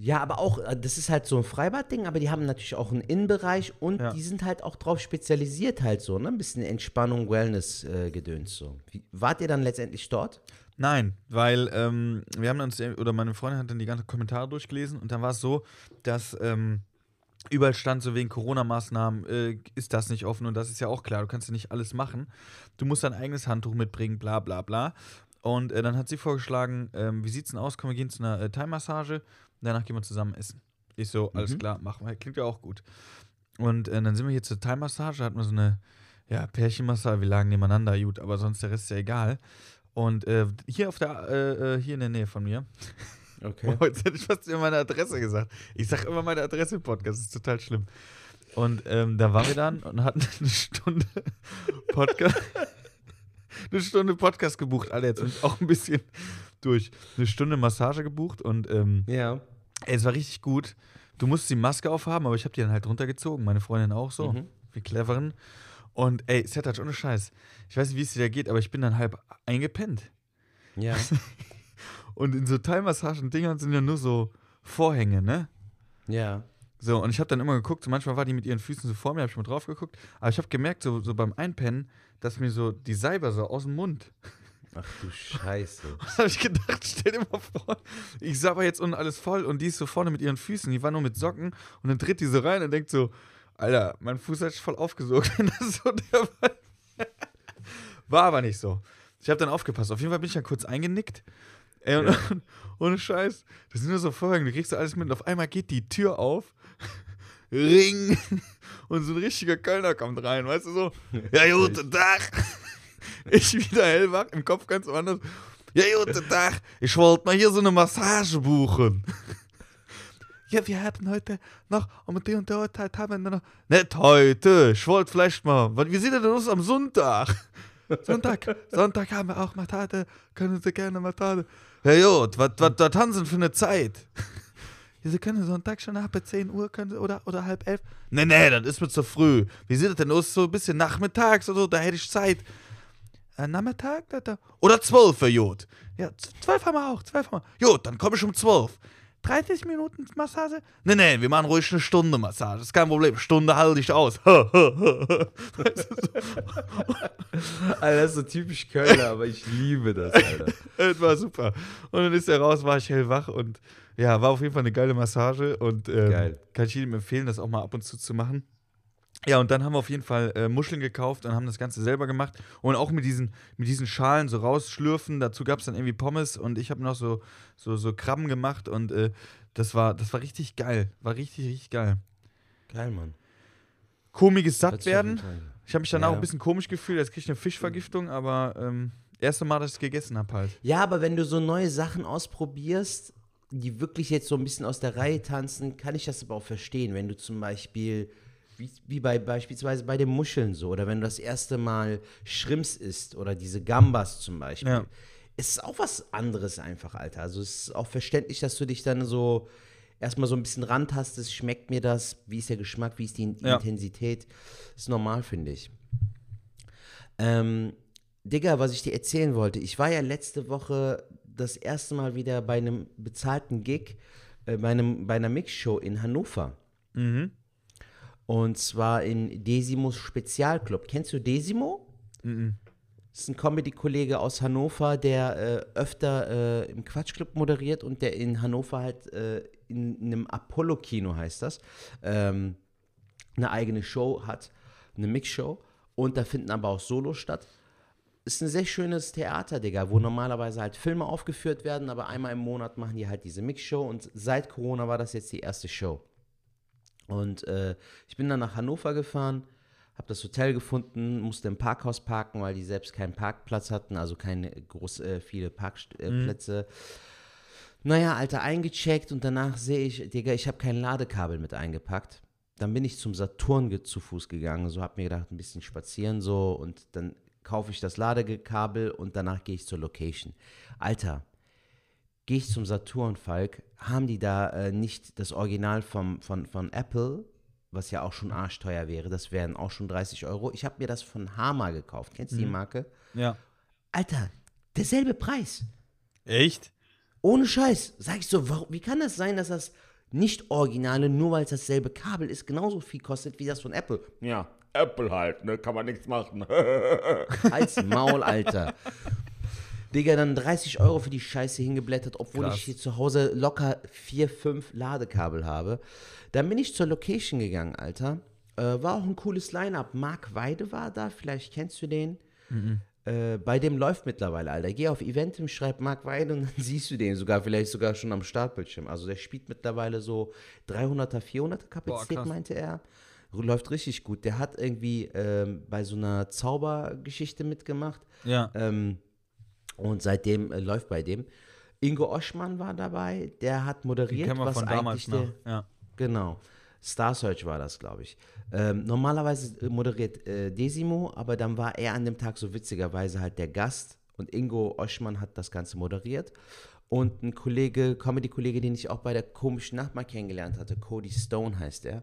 Speaker 2: Ja, aber auch, äh, das ist halt so ein Freibad-Ding, aber die haben natürlich auch einen Innenbereich und
Speaker 3: Ja.
Speaker 2: die sind halt auch drauf spezialisiert halt so, ne? Ein bisschen Entspannung, Wellness-Gedöns so. Wie, wart ihr dann letztendlich dort?
Speaker 3: Nein, weil ähm, wir haben uns, oder meine Freundin hat dann die ganzen Kommentare durchgelesen und dann war es so, dass ähm, überall stand so wegen Corona-Maßnahmen, äh, ist das nicht offen und das ist ja auch klar, du kannst ja nicht alles machen. Du musst dein eigenes Handtuch mitbringen, bla bla bla. Und äh, dann hat sie vorgeschlagen, ähm, wie sieht's denn aus, komm, wir gehen zu einer äh, Thai-Massage, danach gehen wir zusammen essen. Ich so, alles
Speaker 2: Mhm.
Speaker 3: klar, machen wir, klingt ja auch gut. Und äh, dann sind wir hier zur Thai-Massage, hatten wir so eine, ja, Pärchenmassage, wir lagen nebeneinander, gut, aber sonst der Rest ist ja egal. Und äh, hier auf der, äh, äh, hier in der Nähe von mir.
Speaker 2: Okay.
Speaker 3: Oh, jetzt hätte ich fast immer meine Adresse gesagt. Ich sage immer meine Adresse im Podcast, das ist total schlimm. Und ähm, da waren wir dann und hatten eine Stunde Podcast. eine Stunde Podcast gebucht, alle jetzt ich auch ein bisschen durch. Eine Stunde Massage gebucht und ähm,
Speaker 2: Ja.
Speaker 3: ey, es war richtig gut. Du musst die Maske aufhaben, aber ich habe die dann halt runtergezogen. Meine Freundin auch so.
Speaker 2: Mhm.
Speaker 3: Wie cleveren. Und ey, Sertac, ohne Scheiß. Ich weiß nicht, wie es dir da geht, aber ich bin dann halb eingepennt.
Speaker 2: Ja.
Speaker 3: Und in so Thai-Massagen-Dingern sind ja nur so Vorhänge, ne?
Speaker 2: ja.
Speaker 3: So, und ich habe dann immer geguckt, so manchmal war die mit ihren Füßen so vor mir, habe ich mal drauf geguckt, aber ich habe gemerkt, so, so beim Einpennen, dass mir so die Seiber so aus dem Mund.
Speaker 2: Ach du Scheiße.
Speaker 3: Da habe ich gedacht, stell dir mal vor, ich sabber jetzt unten alles voll und die ist so vorne mit ihren Füßen, die war nur mit Socken und dann tritt die so rein und denkt so, Alter, mein Fuß hat sich voll aufgesogen, so der War aber nicht so. Ich habe dann aufgepasst. Auf jeden Fall bin ich dann kurz eingenickt. Ey, und, und, ohne Scheiß. Das sind nur so Vorhänge, du kriegst alles mit. Und auf einmal geht die Tür auf. Ring. Und so ein richtiger Kölner kommt rein, weißt du so? Ja, guten Tag. Ich wieder hellwach, im Kopf ganz woanders. Ja, guten Tag. Ich wollte mal hier so eine Massage buchen. Ja, wir hatten heute noch um die und die Uhrzeit haben wir noch. Nicht heute. Ich wollte vielleicht mal. Wie sieht denn aus am Sonntag? Sonntag. Sonntag haben wir auch Matate. Können Sie gerne Matate. Ja, gut. Was, haben Sie denn für eine Zeit? Ja, Sie können Sonntag schon ab 10 Uhr können Sie, oder, oder halb elf. Nee, nee, das ist mir zu früh. Wie sieht das denn aus? So ein bisschen nachmittags oder so, da hätte ich Zeit. Äh, Nachmittag? Da, da. Oder 12 Uhr, gut. Ja, z- 12 haben wir auch, 12 haben wir. Gut, dann komme ich um 12. 30 Minuten Massage? Nee, nee, wir machen ruhig eine Stunde Massage. ist kein Problem. Stunde halte ich aus.
Speaker 2: Alter, das ist so typisch Kölner, aber ich liebe das, Alter.
Speaker 3: das war super. Und dann ist er raus, war ich hellwach und ja, war auf jeden Fall eine geile Massage und ähm,
Speaker 2: Geil.
Speaker 3: kann ich jedem empfehlen, das auch mal ab und zu zu machen. Ja, und dann haben wir auf jeden Fall äh, Muscheln gekauft und haben das Ganze selber gemacht. Und auch mit diesen, mit diesen Schalen so rausschlürfen. Dazu gab es dann irgendwie Pommes und ich habe noch so, so, so Krabben gemacht und äh, das, war, das war richtig geil. War richtig, richtig geil.
Speaker 2: Geil, Mann.
Speaker 3: Komisches
Speaker 2: Hört
Speaker 3: Satt
Speaker 2: sich auf jeden
Speaker 3: werden.
Speaker 2: Fall-
Speaker 3: Ich habe mich danach
Speaker 2: Ja.
Speaker 3: ein bisschen komisch gefühlt, als krieg ich eine Fischvergiftung, aber ähm, erste Mal, dass ich es gegessen habe halt.
Speaker 2: Ja, aber wenn du so neue Sachen ausprobierst, die wirklich jetzt so ein bisschen aus der Reihe tanzen, kann ich das aber auch verstehen. Wenn du zum Beispiel, wie, wie bei beispielsweise bei den Muscheln so, oder wenn du das erste Mal Shrimps isst oder diese Gambas zum Beispiel,
Speaker 3: Ja.
Speaker 2: es ist auch was anderes einfach, Alter. Also es ist auch verständlich, dass du dich dann so erstmal so ein bisschen rantastest, schmeckt mir das, wie ist der Geschmack, wie ist die
Speaker 3: Ja.
Speaker 2: Intensität. ist normal, finde ich. Ähm, Digga, was ich dir erzählen wollte, ich war ja letzte Woche das erste Mal wieder bei einem bezahlten Gig, äh, bei, einem, bei einer Mixshow in Hannover.
Speaker 3: Mhm.
Speaker 2: Und zwar in Desimos Spezialclub. Kennst du Desimo?
Speaker 3: Mhm.
Speaker 2: Das ist ein Comedy-Kollege aus Hannover, der äh, öfter äh, im Quatschclub moderiert und der in Hannover halt äh, in, in einem Apollo-Kino heißt das, ähm, eine eigene Show hat, eine Mixshow. Und da finden aber auch Solos statt. Ist ein sehr schönes Theater, Digga, wo normalerweise halt Filme aufgeführt werden, aber einmal im Monat machen die halt diese Mixshow und seit Corona war das jetzt die erste Show. Und äh, ich bin dann nach Hannover gefahren, habe das Hotel gefunden, musste im Parkhaus parken, weil die selbst keinen Parkplatz hatten, also keine groß äh, viele Parkplätze. Naja, Alter, eingecheckt und danach sehe ich, Digga, ich habe kein Ladekabel mit eingepackt. Dann bin ich zum Saturn zu Fuß gegangen, so hab mir gedacht, ein bisschen spazieren so und dann kaufe ich das Ladekabel und danach gehe ich zur Location. Alter, gehe ich zum Saturn, Falk, haben die da äh, nicht das Original vom, von, von Apple, was ja auch schon arschteuer wäre, das wären auch schon 30 Euro. Ich habe mir das von Hama gekauft. Kennst du die Marke?
Speaker 3: Ja.
Speaker 2: Alter, derselbe Preis.
Speaker 3: Echt?
Speaker 2: Ohne Scheiß. Sag ich so, warum, wie kann das sein, dass das nicht Originale, nur weil es dasselbe Kabel ist, genauso viel kostet wie das von Apple? Ja,
Speaker 4: Apple halt, ne? Kann man nichts machen.
Speaker 2: Halt's Maul, Alter. Digga, dann 30 Euro für die Scheiße hingeblättert, obwohl
Speaker 3: Krass.
Speaker 2: ich hier zu Hause locker 4, 5 Ladekabel habe. Dann bin ich zur Location gegangen, Alter. Äh, war auch ein cooles Line-Up. Marc Weide war da, vielleicht kennst du den. Äh, bei dem läuft mittlerweile, Alter. Geh auf Eventim, schreib Marc Weide und dann siehst du den sogar, vielleicht sogar schon am Startbildschirm. Also der spielt mittlerweile so 300er, 400er Kapazität,
Speaker 3: krass.
Speaker 2: meinte er. Läuft richtig gut. Der hat irgendwie ähm, bei so einer Zaubergeschichte mitgemacht.
Speaker 3: Ja.
Speaker 2: Ähm, und seitdem äh, läuft bei dem. Ingo Oschmann war dabei, der hat moderiert,
Speaker 3: kennen wir
Speaker 2: was
Speaker 3: von damals
Speaker 2: eigentlich
Speaker 3: noch.
Speaker 2: der,
Speaker 3: Ja.
Speaker 2: Genau. Star Search war das, glaube ich. Ähm, normalerweise äh, moderiert äh, Desimo, aber dann war er an dem Tag so witzigerweise halt der Gast und Ingo Oschmann hat das Ganze moderiert. Und ein Kollege, Comedy-Kollege, den ich auch bei der komischen Nacht mal kennengelernt hatte, Cody Stone heißt er,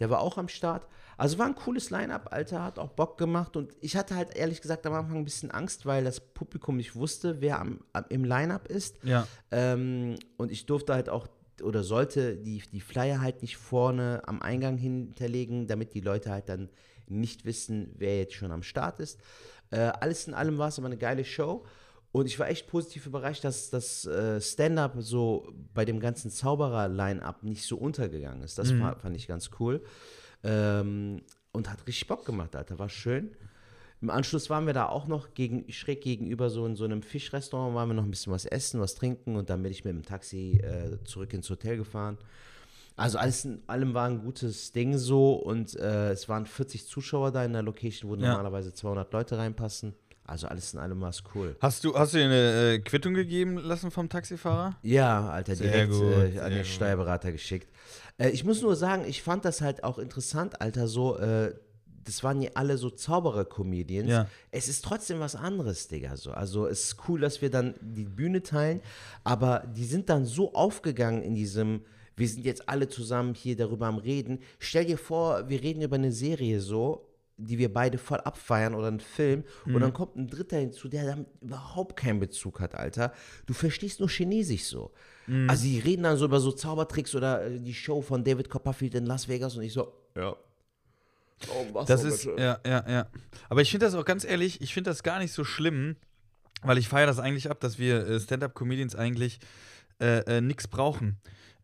Speaker 2: der war auch am Start. Also war ein cooles Line-Up, Alter, hat auch Bock gemacht. Und ich hatte halt ehrlich gesagt am Anfang ein bisschen Angst, weil das Publikum nicht wusste, wer am, am, im Line-Up ist.
Speaker 3: Ja.
Speaker 2: Ähm, und ich durfte halt auch oder sollte die, die Flyer halt nicht vorne am Eingang hinterlegen, damit die Leute halt dann nicht wissen, wer jetzt schon am Start ist. Äh, alles in allem war es aber eine geile Show. Und ich war echt positiv überrascht, dass das äh, Stand-up so bei dem ganzen Zauberer-Line-up nicht so untergegangen ist. Das fa- fand ich ganz cool. Ähm, und hat richtig Bock gemacht, Alter. War schön. Im Anschluss waren wir da auch noch gegen, schräg gegenüber so in so einem Fischrestaurant, waren wir noch ein bisschen was essen, was trinken und dann bin ich mit dem Taxi äh, zurück ins Hotel gefahren. Also alles in allem war ein gutes Ding so und äh, es waren 40 Zuschauer da in der Location, wo
Speaker 3: Ja.
Speaker 2: normalerweise 200 Leute reinpassen. Also alles in allem war es cool.
Speaker 3: Hast du, hast du dir eine äh, Quittung gegeben lassen vom Taxifahrer?
Speaker 2: Ja, Alter,
Speaker 3: Sehr
Speaker 2: direkt
Speaker 3: gut,
Speaker 2: äh, an den
Speaker 3: gut.
Speaker 2: Steuerberater geschickt. Äh, ich muss nur sagen, ich fand das halt auch interessant, Alter, so, äh, das waren ja alle so Zauberer-Comedians.
Speaker 3: Ja.
Speaker 2: Es ist trotzdem was anderes, Digga, so. Also es ist cool, dass wir dann die Bühne teilen, aber die sind dann so aufgegangen in diesem, wir sind jetzt alle zusammen hier darüber am Reden. Stell dir vor, wir reden über eine Serie so die wir beide voll abfeiern oder einen Film und
Speaker 3: Mhm.
Speaker 2: dann kommt ein Dritter hinzu, der damit überhaupt keinen Bezug hat, Alter. Du verstehst nur Chinesisch so.
Speaker 3: Mhm.
Speaker 2: Also die reden dann so über so Zaubertricks oder äh, die Show von David Copperfield in Las Vegas und ich so,
Speaker 4: Ja. Oh, was
Speaker 3: Das ist,
Speaker 4: bitte?
Speaker 3: ja, ja, ja. Aber ich finde das auch ganz ehrlich, ich finde das gar nicht so schlimm, weil ich feiere das eigentlich ab, dass wir äh, Stand-Up-Comedians eigentlich äh, äh, nichts brauchen.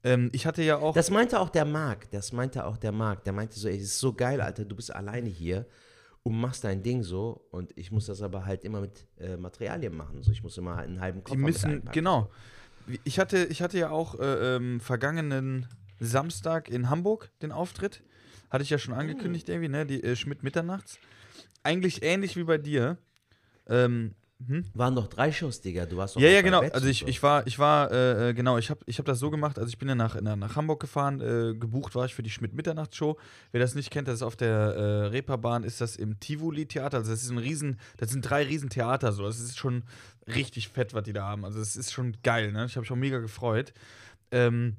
Speaker 3: Ähm, ich hatte ja auch.
Speaker 2: Das meinte auch der Marc, das meinte auch der Marc. Der meinte so, ey, es ist so geil, Alter, du bist alleine hier und machst dein Ding so und ich muss das aber halt immer mit äh, Materialien machen. So, ich muss immer einen halben Koffer
Speaker 3: Die müssen, genau. Ich hatte, ich hatte ja auch äh, ähm, vergangenen Samstag in Hamburg den Auftritt. Hatte ich ja schon angekündigt, irgendwie, ne? Die äh, Schmidt Mitternachts. Eigentlich ähnlich wie bei dir. Ähm, hm?
Speaker 2: Waren doch drei Shows, Digga. Du warst doch
Speaker 3: Ja, ja, genau.
Speaker 2: Betz
Speaker 3: Also ich,
Speaker 2: so.
Speaker 3: ich war, ich war, äh, äh, genau, ich habe ich hab das so gemacht, also ich bin ja nach, nach, Hamburg gefahren, äh, gebucht war ich für die Schmidt-Mitternachtsshow. Wer das nicht kennt, das ist auf der äh, Reeperbahn, ist das im Tivoli-Theater. Also das ist ein riesen, das sind drei riesen Theater so. Das ist schon richtig fett, was die da haben. Also es ist schon geil, ne? Ich habe mich auch mega gefreut. Ähm,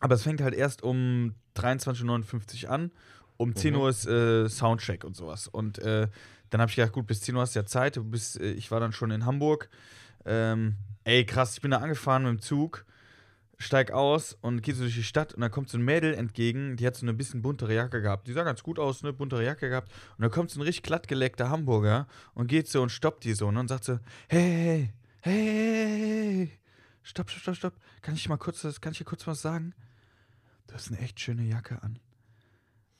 Speaker 3: aber es fängt halt erst um 23.59 Uhr an. Um 10 Uhr ist äh, Soundcheck und sowas. Und äh, dann habe ich gedacht, gut, bis 10 Uhr hast du ja Zeit. Du bist, äh, ich war dann schon in Hamburg. Ähm, ey, krass, ich bin da angefahren mit dem Zug, steig aus und gehe so durch die Stadt und dann kommt so ein Mädel entgegen, die hat so eine bisschen buntere Jacke gehabt. Die sah ganz gut aus, ne, buntere Jacke gehabt. Und dann kommt so ein richtig glattgeleckter Hamburger und geht so und stoppt die so ne, und sagt so, hey, hey, hey, stopp, stopp, stopp, stopp. Kann ich mal kurz, kann ich dir kurz was sagen? Du hast eine echt schöne Jacke an.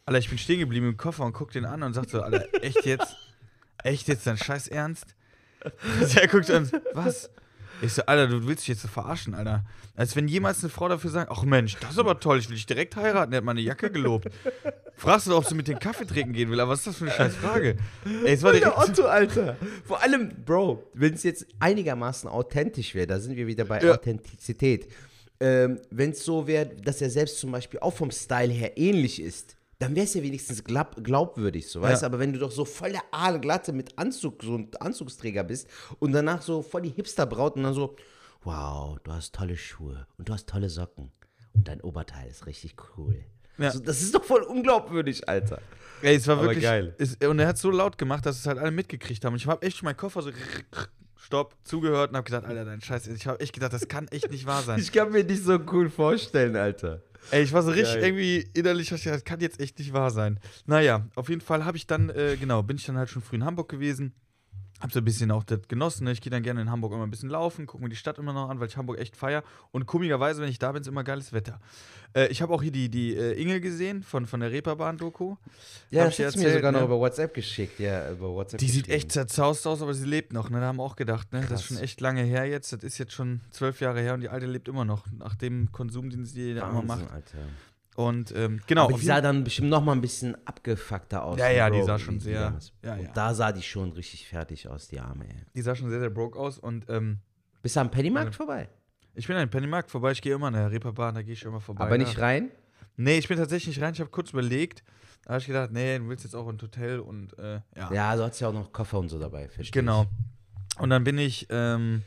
Speaker 3: Alter, ich bin stehen geblieben im Koffer und guck den an und sag so, Alter, echt jetzt? Echt jetzt dein Scheiß Ernst? Der guckt an, was? Ich so, Alter, du willst dich jetzt so verarschen, Alter. Als wenn jemals eine Frau dafür sagt, ach Mensch, das ist aber toll, ich will dich direkt heiraten, der hat meine Jacke gelobt. Fragst du doch, ob sie mit den Kaffee trinken gehen will, aber was ist das für eine scheiß Frage? Ey, es war.
Speaker 2: Der Otto, Alter. Vor allem, Bro, wenn es jetzt einigermaßen authentisch wäre, da sind wir wieder bei
Speaker 3: Ja.
Speaker 2: Authentizität. Ähm, wenn es so wäre, dass er selbst zum Beispiel auch vom Style her ähnlich ist, dann wäre es ja wenigstens glaub, glaubwürdig, so weißt du.
Speaker 3: Ja.
Speaker 2: Aber wenn du doch so voll der Aalglatte mit Anzug, so ein Anzugsträger bist und danach so voll die Hipsterbraut und dann so, wow, du hast tolle Schuhe und du hast tolle Socken und dein Oberteil ist richtig cool.
Speaker 3: Ja.
Speaker 2: So, das ist doch voll unglaubwürdig, Alter.
Speaker 3: Ey, es war
Speaker 2: Aber
Speaker 3: wirklich
Speaker 2: geil.
Speaker 3: Es, und er hat so laut gemacht, dass es halt alle mitgekriegt haben. Und ich habe echt meinen Koffer so stopp zugehört und habe gedacht, Alter, dein Scheiß. Ich habe echt gedacht, das kann echt nicht wahr sein.
Speaker 2: Ich kann mir nicht so cool vorstellen, Alter.
Speaker 3: Ey, ich war so richtig
Speaker 2: Geil.
Speaker 3: irgendwie innerlich, das kann jetzt echt nicht wahr sein. Naja, auf jeden Fall habe ich dann, äh, genau, bin ich dann halt schon früh in Hamburg gewesen. Hab so ein bisschen auch das genossen. Ne? Ich gehe dann gerne in Hamburg immer ein bisschen laufen, gucke mir die Stadt immer noch an, weil ich Hamburg echt feier. Und komischerweise, wenn ich da bin, ist immer geiles Wetter. Äh, ich habe auch hier die, die äh, Inge gesehen von, von der Reeperbahn-Doku.
Speaker 2: Ja,
Speaker 3: Hab
Speaker 2: das du mir sogar
Speaker 3: ne?
Speaker 2: noch über WhatsApp geschickt. Ja, über WhatsApp
Speaker 3: Die sieht echt zerzaust aus, aber sie lebt noch. Ne? Da haben wir auch gedacht, ne? das ist schon echt lange her jetzt. Das ist jetzt schon zwölf Jahre her und die alte lebt immer noch. Nach dem Konsum, den sie da immer macht.
Speaker 2: Alter.
Speaker 3: Und ähm, genau.
Speaker 2: Aber die sah dann bestimmt noch mal ein bisschen abgefuckter aus.
Speaker 3: Ja, ja, die sah schon
Speaker 2: die
Speaker 3: sehr-
Speaker 2: damals.
Speaker 3: ja,
Speaker 2: Und
Speaker 3: ja.
Speaker 2: da sah die schon richtig fertig aus, die Arme, ey.
Speaker 3: Die sah schon sehr, sehr broke aus. Und ähm,
Speaker 2: Bist du am Pennymarkt
Speaker 3: Ja.
Speaker 2: vorbei?
Speaker 3: ich bin den Pennymarkt vorbei. Ich gehe immer an der Reeperbahn, da gehe ich immer vorbei.
Speaker 2: Aber
Speaker 3: ne?
Speaker 2: nicht rein?
Speaker 3: Nee, ich bin tatsächlich nicht rein. Ich habe kurz überlegt. Da habe ich gedacht, nee, du willst jetzt auch ein Hotel und äh, ja.
Speaker 2: Ja, du hast ja auch noch Koffer und so dabei, verstehe
Speaker 3: Genau.
Speaker 2: ich.
Speaker 3: Und dann bin ich ähm,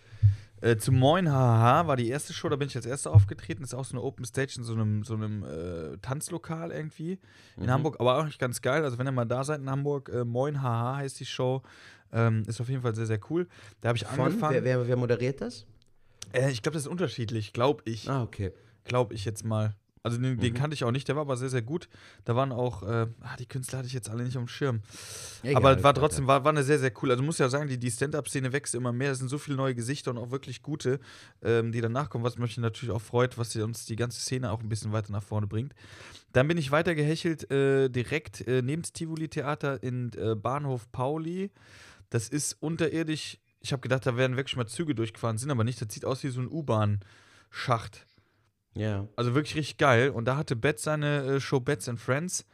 Speaker 3: äh, zu Moin Haha, war die erste Show, da bin ich als erster aufgetreten. ist auch so eine Open Stage in so einem, so einem äh, Tanzlokal irgendwie in
Speaker 2: Mhm.
Speaker 3: Hamburg, aber auch nicht ganz geil. Also, wenn ihr mal da seid in Hamburg, äh, Moin Haha heißt die Show. Ähm, ist auf jeden Fall sehr, sehr cool. Da habe ich
Speaker 2: Von?
Speaker 3: angefangen.
Speaker 2: Wer, wer, wer moderiert das?
Speaker 3: Äh, ich glaube, das ist unterschiedlich, glaube ich.
Speaker 2: Ah, okay.
Speaker 3: Glaube ich jetzt mal. Also den,
Speaker 2: Mhm.
Speaker 3: den kannte ich auch nicht, der war aber sehr, sehr gut. Da waren auch, äh, ah, die Künstler hatte ich jetzt alle nicht auf dem Schirm.
Speaker 2: Egal,
Speaker 3: aber es war trotzdem, war, war eine sehr, sehr cool. Also muss ja sagen, die, die Stand-Up-Szene wächst immer mehr. Es sind so viele neue Gesichter und auch wirklich gute, ähm, die danach kommen, was mich natürlich auch freut, was uns die ganze Szene auch ein bisschen weiter nach vorne bringt. Dann bin ich weiter gehechelt, äh, direkt äh, neben das Tivoli-Theater in äh, Bahnhof Pauli. Das ist unterirdisch. Ich habe gedacht, da werden wirklich mal Züge durchgefahren, sind aber nicht. Das sieht aus wie so ein U-Bahn-Schacht.
Speaker 2: Ja.
Speaker 3: Also wirklich richtig geil. Und da hatte Betz seine äh, Show Betz and Friends.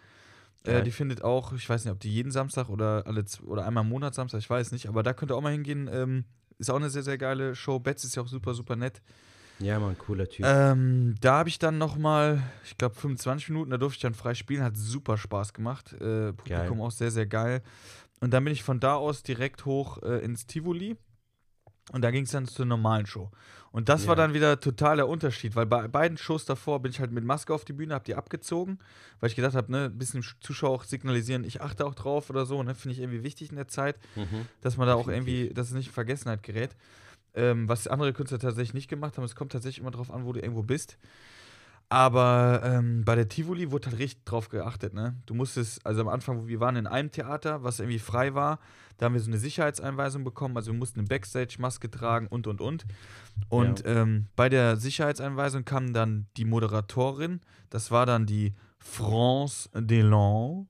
Speaker 3: Äh, die findet auch, ich weiß nicht, ob die jeden Samstag oder alle oder einmal im Monat Samstag, ich weiß nicht, aber da könnt ihr auch mal hingehen. Ähm, ist auch eine sehr, sehr geile Show. Betz ist ja auch super, super nett.
Speaker 2: Ja, Mann, cooler Typ.
Speaker 3: Ähm, da habe ich dann noch mal, ich glaube 25 Minuten, da durfte ich dann frei spielen, hat super Spaß gemacht. Äh, Publikum
Speaker 2: Geil.
Speaker 3: auch sehr, sehr geil. Und dann bin ich von da aus direkt hoch äh, ins Tivoli. Und da ging es dann zur normalen Show. Und das war
Speaker 2: Ja.
Speaker 3: dann wieder total der Unterschied, weil bei beiden Shows davor bin ich halt mit Maske auf die Bühne, hab die abgezogen, weil ich gedacht habe, ne, ein bisschen dem Zuschauer auch signalisieren, ich achte auch drauf oder so, ne, finde ich irgendwie wichtig in der Zeit,
Speaker 2: Mhm.
Speaker 3: dass man da auch irgendwie, dass es nicht in Vergessenheit gerät. Ähm, was andere Künstler tatsächlich nicht gemacht haben, es kommt tatsächlich immer drauf an, wo du irgendwo bist. Aber ähm, bei der Tivoli wurde halt richtig drauf geachtet, ne? Du musstest, also am Anfang, wir waren in einem Theater, was irgendwie frei war, da haben wir so eine Sicherheitseinweisung bekommen, also wir mussten eine Backstage-Maske tragen und und und. Und ähm, bei der Sicherheitseinweisung kam dann die Moderatorin, das war dann die France Delon.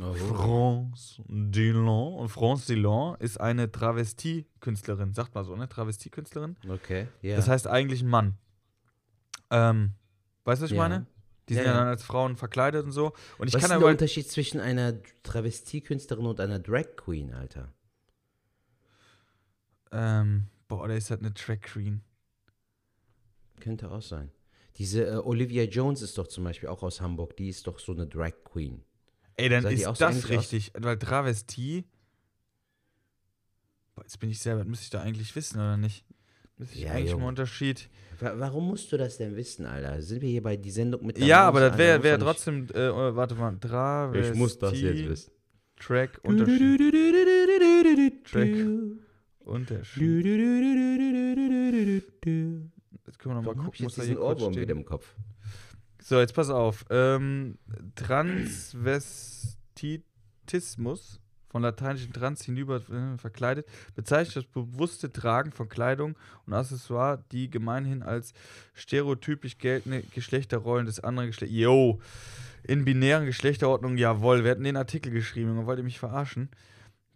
Speaker 2: Oh.
Speaker 3: France Delon. Und France Delon ist eine Travestie-Künstlerin, sagt man so, ne? Travestie-Künstlerin.
Speaker 2: Okay, ja.
Speaker 3: Das heißt eigentlich ein Mann. Ähm, weißt du, was ich
Speaker 2: Ja.
Speaker 3: meine? Die sind
Speaker 2: Ja,
Speaker 3: dann als Frauen verkleidet und so. Und ich
Speaker 2: Was ist
Speaker 3: kann
Speaker 2: denn
Speaker 3: aber.
Speaker 2: der Unterschied zwischen einer Travestiekünstlerin und einer Drag Queen, Alter?
Speaker 3: Ähm, boah, der ist halt eine Track Queen.
Speaker 2: Könnte auch sein. Diese äh, Olivia Jones ist doch zum Beispiel auch aus Hamburg. Die ist doch so eine Drag Queen.
Speaker 3: Ey, dann
Speaker 2: auch
Speaker 3: ist
Speaker 2: so
Speaker 3: das
Speaker 2: aus?
Speaker 3: richtig. Weil Travestie. Boah, jetzt bin ich selber, müsste ich da eigentlich wissen, oder nicht? Ich
Speaker 2: Ja,
Speaker 3: eigentlich mal Unterschied.
Speaker 2: Wa warum musst du das denn wissen, Alter? Sind wir hier bei die Sendung mit der
Speaker 3: Ja,
Speaker 2: Maus,
Speaker 3: aber das wäre
Speaker 2: Muss
Speaker 3: wär trotzdem. Äh, äh, warte mal. Travestie. Track Unterschied. Track Unterschied. Jetzt können wir noch mal
Speaker 2: Warum hab ich
Speaker 3: gucken, muss
Speaker 2: jetzt
Speaker 3: da hier
Speaker 2: Ohrwurm wieder im Kopf?
Speaker 3: So, jetzt pass auf. Ähm, Transvestitismus, von lateinischen trans hinüber äh, verkleidet, bezeichnet das bewusste Tragen von Kleidung und Accessoires, die gemeinhin als stereotypisch geltende Geschlechterrollen des anderen Geschlechts. Yo! In binären Geschlechterordnungen, jawohl, wir hatten den Artikel geschrieben, Junge, wollt ihr mich verarschen?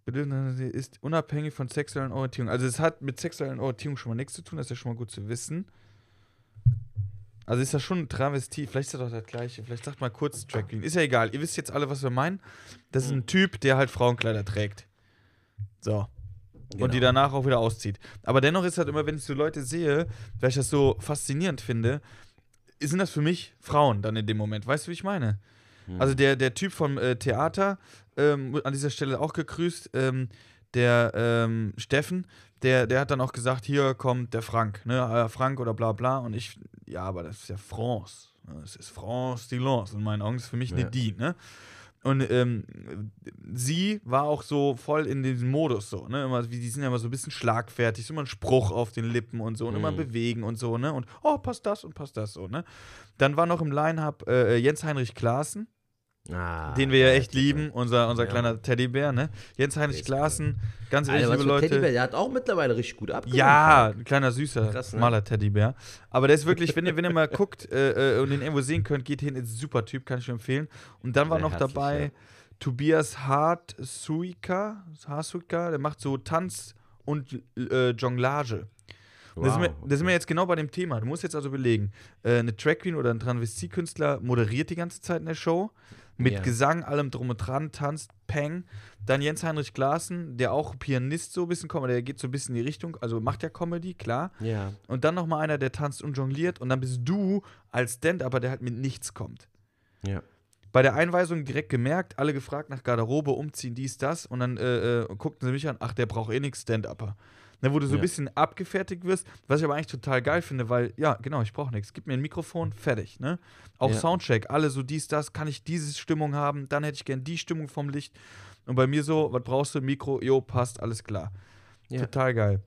Speaker 3: Bedürfnis ist unabhängig von sexuellen Orientierung. Also es hat mit sexuellen Orientierung schon mal nichts zu tun, das ist ja schon mal gut zu wissen. Also ist das schon ein Travestie, vielleicht ist das doch das gleiche, vielleicht sagt mal kurz Drag Queen. Ist ja egal, ihr wisst jetzt alle, was wir meinen. Das ist ein Typ, der halt Frauenkleider trägt. So. Und die
Speaker 2: Genau.
Speaker 3: danach auch wieder auszieht. Aber dennoch ist halt immer, wenn ich so Leute sehe, weil ich das so faszinierend finde, sind das für mich Frauen dann in dem Moment. Weißt du, wie ich meine?
Speaker 2: Hm.
Speaker 3: Also der, der Typ vom äh, Theater, ähm, an dieser Stelle auch gegrüßt, ähm, der ähm, Steffen, der, der hat dann auch gesagt, hier kommt der Frank, ne, äh, Frank oder bla bla. Und ich, ja, aber das ist ja France. ne, Das ist France Dillon. In meinen Augen ist für mich eine
Speaker 2: Ja.
Speaker 3: die, ne? Und ähm, sie war auch so voll in diesem Modus so, ne? Immer, wie, die sind ja immer so ein bisschen schlagfertig, so immer ein Spruch auf den Lippen und so und immer
Speaker 2: Mhm.
Speaker 3: bewegen und so, ne? Und oh, passt das und passt das so, ne? Dann war noch im Line-Up äh, Jens Heinrich Klaassen,
Speaker 2: Ah,
Speaker 3: den wir ja echt lieben, unser, unser
Speaker 2: Ja.
Speaker 3: kleiner Teddybär, ne? Jens Heinrich
Speaker 2: ist
Speaker 3: Klaassen, ganz ehrlich,
Speaker 2: Alter,
Speaker 3: liebe Leute.
Speaker 2: Teddybär, der hat auch mittlerweile richtig gut abgenommen.
Speaker 3: Ja, ein kleiner süßer,
Speaker 2: Krass, ne?
Speaker 3: schmaler Teddybär. Aber der ist wirklich, wenn ihr, wenn ihr mal guckt äh, äh, und den irgendwo sehen könnt, geht hin, ist ein super Typ, kann ich empfehlen. Und dann war
Speaker 2: Sehr
Speaker 3: noch
Speaker 2: herzlich,
Speaker 3: dabei
Speaker 2: ja.
Speaker 3: Tobias Hart Suika, Hasuika, der macht so Tanz und äh, Jonglage.
Speaker 2: Wow.
Speaker 3: Da, sind wir, da sind wir jetzt genau bei dem Thema. Du musst jetzt also belegen, äh, eine Drag Queen oder ein Transvestiekünstler moderiert die ganze Zeit in der Show. Mit
Speaker 2: Ja.
Speaker 3: Gesang, allem drum und dran, tanzt, Peng. Dann Jens Heinrich Klaassen, der auch Pianist so ein bisschen kommt, der geht so ein bisschen in die Richtung, also macht ja Comedy, klar.
Speaker 2: Ja.
Speaker 3: Und dann nochmal einer, der tanzt und jongliert. Und dann bist du als Stand-Upper, der halt mit nichts kommt.
Speaker 2: Ja.
Speaker 3: Bei der Einweisung direkt gemerkt, alle gefragt nach Garderobe, umziehen, dies, das. Und dann äh, äh, guckten sie mich an, ach, der braucht eh nichts Stand-Upper. Ne, wo du so ein
Speaker 2: Ja.
Speaker 3: bisschen abgefertigt wirst, was ich aber eigentlich total geil finde, weil, ja, genau, ich brauche nichts. Gib mir ein Mikrofon, fertig, ne? Auch
Speaker 2: Ja.
Speaker 3: Soundcheck, alle so dies, das, kann ich diese Stimmung haben, dann hätte ich gern die Stimmung vom Licht. Und bei mir so, was brauchst du? Mikro, jo, passt, alles klar.
Speaker 2: Ja.
Speaker 3: Total geil.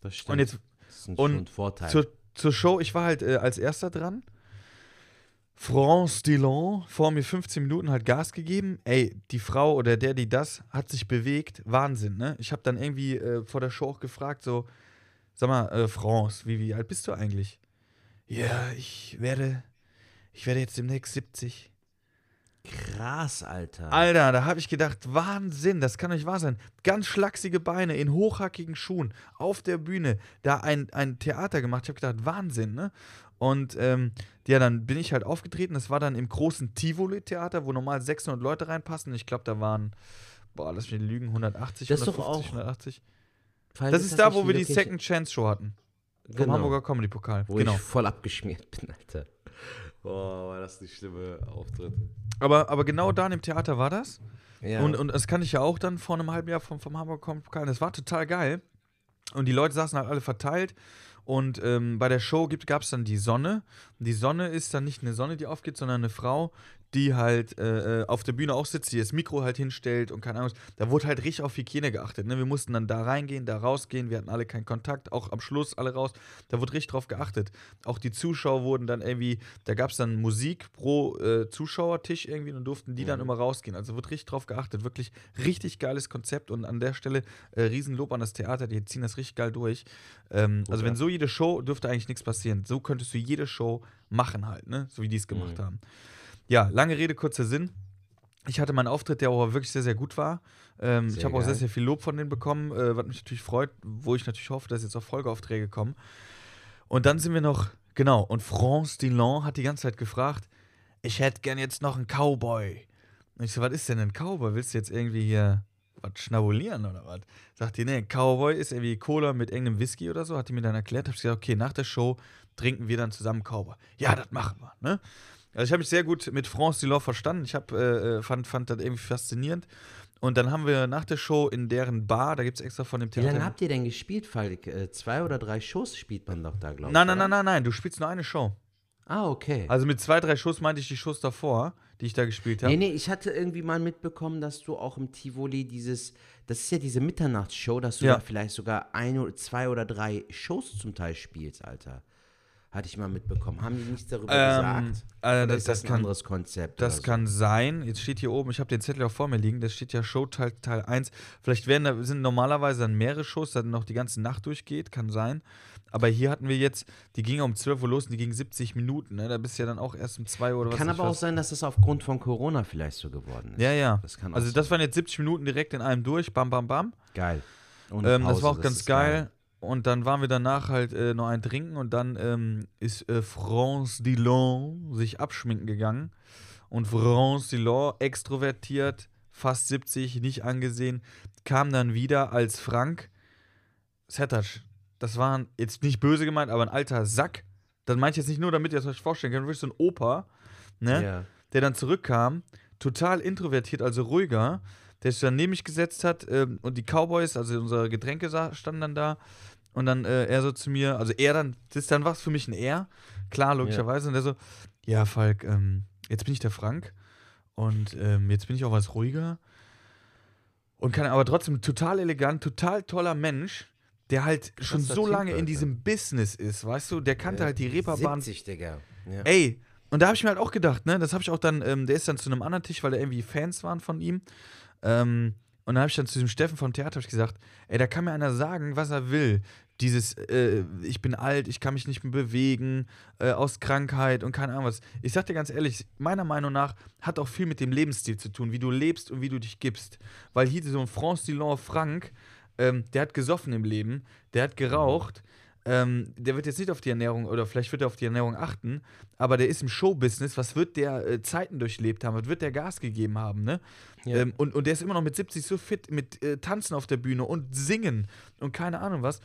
Speaker 2: Das stimmt.
Speaker 3: Und jetzt
Speaker 2: das ist ein,
Speaker 3: und
Speaker 2: Vorteil.
Speaker 3: zur, zur Show, ich war halt äh, als erster dran. France Dillon, vor mir 15 Minuten halt Gas gegeben. Ey, die Frau oder der, die das, hat sich bewegt. Wahnsinn, ne? Ich habe dann irgendwie äh, vor der Show auch gefragt, so, sag mal, äh, France, wie, wie alt bist du eigentlich? Ja, ich werde, ich werde jetzt demnächst 70.
Speaker 2: Krass, Alter.
Speaker 3: Alter, da habe ich gedacht, Wahnsinn, das kann nicht wahr sein. Ganz schlachsige Beine in hochhackigen Schuhen auf der Bühne, da ein, ein Theater gemacht. Ich habe gedacht, Wahnsinn, ne? Und ähm, ja, dann bin ich halt aufgetreten. Das war dann im großen Tivoli-Theater, wo normal 600 Leute reinpassen. Ich glaube, da waren, boah, lass mich lügen, 180,
Speaker 2: Das ist doch
Speaker 3: 150,
Speaker 2: auch-
Speaker 3: 180.
Speaker 2: Falls
Speaker 3: Das
Speaker 2: es
Speaker 3: ist da, wo wir die Second Chance Show hatten. Vom
Speaker 2: Genau.
Speaker 3: Hamburger Comedy-Pokal.
Speaker 2: Wo
Speaker 3: Genau.
Speaker 2: ich voll abgeschmiert bin, Alter. Boah, war das die schlimme Auftritt.
Speaker 3: Aber, aber genau da in dem Theater war das.
Speaker 2: Ja.
Speaker 3: Und, und das kann ich ja auch dann vor einem halben Jahr vom, vom Hamburger Comic Pokal. Das war total geil. Und die Leute saßen halt alle verteilt. Und ähm, bei der Show gab es dann die Sonne. Die Sonne ist dann nicht eine Sonne, die aufgeht, sondern eine Frau, die halt äh, äh, auf der Bühne auch sitzt, die das Mikro halt hinstellt und keine Ahnung. Da wurde halt richtig auf Hygiene geachtet. Ne? Wir mussten dann da reingehen, da rausgehen. Wir hatten alle keinen Kontakt, auch am Schluss alle raus. Da wurde richtig drauf geachtet. Auch die Zuschauer wurden dann irgendwie, da gab es dann Musik pro äh, Zuschauertisch irgendwie und durften die dann immer rausgehen. Also wurde richtig drauf geachtet. Wirklich richtig geiles Konzept und an der Stelle äh, Riesenlob an das Theater, die ziehen das richtig geil durch. Ähm, also wenn so jede Show, dürfte eigentlich nichts passieren. So könntest du jede Show machen halt, ne? So wie die es gemacht
Speaker 2: Mhm.
Speaker 3: haben. Ja, lange Rede, kurzer Sinn. Ich hatte meinen Auftritt, der aber wirklich sehr, sehr gut war. Ähm, ich
Speaker 2: Sehr
Speaker 3: habe auch sehr, sehr viel Lob von denen bekommen, äh, was mich natürlich freut, wo ich natürlich hoffe, dass jetzt auch Folgeaufträge kommen. Und dann sind wir noch, genau, und France Dillon hat die ganze Zeit gefragt, ich hätte gern jetzt noch einen Cowboy. Und ich so, was ist denn ein Cowboy? Willst du jetzt irgendwie hier was schnabulieren oder was? Sagt die, nee, ein Cowboy ist irgendwie Cola mit engem Whisky oder so, hat die mir dann erklärt. Hab ich gesagt, okay, nach der Show trinken wir dann zusammen Cowboy. Ja, das machen wir, ne? Also ich habe mich sehr gut mit France Dillon verstanden. Ich hab, äh, äh, fand, fand das irgendwie faszinierend. Und dann haben wir nach der Show in deren Bar, da gibt es extra von dem
Speaker 2: Wie
Speaker 3: Theater.
Speaker 2: lange habt ihr denn gespielt, Falk? Äh, zwei oder drei Shows spielt man doch da, glaube ich.
Speaker 3: nein, nein, nein, nein, nein, du spielst nur eine Show.
Speaker 2: Ah, okay.
Speaker 3: Also mit zwei, drei Shows meinte ich die Shows davor, die ich da gespielt habe.
Speaker 2: Nee, nee, ich hatte irgendwie mal mitbekommen, dass du auch im Tivoli dieses, das ist ja diese Mitternachtsshow, dass du
Speaker 3: Ja.
Speaker 2: da vielleicht sogar ein oder zwei oder drei Shows zum Teil spielst, Alter. Hatte ich mal mitbekommen. Haben die nichts darüber
Speaker 3: Ähm,
Speaker 2: gesagt?
Speaker 3: äh, das-
Speaker 2: ist das,
Speaker 3: das
Speaker 2: ein
Speaker 3: kann-
Speaker 2: anderes Konzept?
Speaker 3: Das
Speaker 2: so?
Speaker 3: kann sein. Jetzt steht hier oben, ich habe den Zettel auch vor mir liegen, das steht ja Show Teil, Teil 1. Vielleicht werden da, sind normalerweise dann mehrere Shows, dann noch die ganze Nacht durchgeht, kann sein. Aber hier hatten wir jetzt, die ging um 12 Uhr los und die ging 70 Minuten. Ne? Da bist du ja dann auch erst um 2 Uhr oder was
Speaker 2: Kann aber auch sein, dass das aufgrund von Corona vielleicht so geworden ist.
Speaker 3: Ja, ja.
Speaker 2: Das
Speaker 3: also das waren jetzt 70 Minuten direkt in einem durch, bam, bam, bam.
Speaker 2: Geil.
Speaker 3: Ähm, das
Speaker 2: Pause,
Speaker 3: war auch ganz
Speaker 2: ist
Speaker 3: geil. Und dann waren wir danach halt äh, noch ein Trinken und dann ähm, ist äh, France Dillon sich abschminken gegangen. Und France Dillon, extrovertiert, fast 70, nicht angesehen, kam dann wieder als Frank Setac. Das war jetzt nicht böse gemeint, aber ein alter Sack. Das meinte ich jetzt nicht nur, damit ihr es euch vorstellen könnt, wirklich so ein Opa, ne?
Speaker 2: Ja.
Speaker 3: der dann zurückkam, total introvertiert, also ruhiger, der sich dann neben mich gesetzt hat ähm, und die Cowboys, also unsere Getränke standen dann da und dann äh, er so zu mir, also er dann, das ist dann was für mich ein Er, klar, logischerweise, und der so, ja, Falk, ähm, jetzt bin ich der Frank und ähm, jetzt bin ich auch was ruhiger und kann aber trotzdem total elegant, total toller Mensch, der halt schon
Speaker 2: Krasser
Speaker 3: so
Speaker 2: Typ,
Speaker 3: lange in diesem Business ist, weißt du, der kannte
Speaker 2: Ja,
Speaker 3: halt die Reeperbahn
Speaker 2: 70, Digga. Ja.
Speaker 3: Ey, und da habe ich mir halt auch gedacht, ne, das habe ich auch dann, ähm, der ist dann zu einem anderen Tisch, weil da irgendwie Fans waren von ihm. Ähm, und dann habe ich dann zu dem Steffen vom Theater gesagt, ey, da kann mir einer sagen, was er will. Dieses, äh, ich bin alt, ich kann mich nicht mehr bewegen, äh, aus Krankheit und keine Ahnung was. Ich sag dir ganz ehrlich, meiner Meinung nach hat auch viel mit dem Lebensstil zu tun, wie du lebst und wie du dich gibst. Weil hier so ein France Dillon Frank, ähm, der hat gesoffen im Leben, der hat geraucht, ähm, der wird jetzt nicht auf die Ernährung oder vielleicht wird er auf die Ernährung achten, aber der ist im Showbusiness. Was wird der äh, Zeiten durchlebt haben? Was wird der Gas gegeben haben? Ne?
Speaker 2: Ja.
Speaker 3: Ähm, und, und der ist immer noch mit 70 so fit mit äh, Tanzen auf der Bühne und Singen und keine Ahnung was.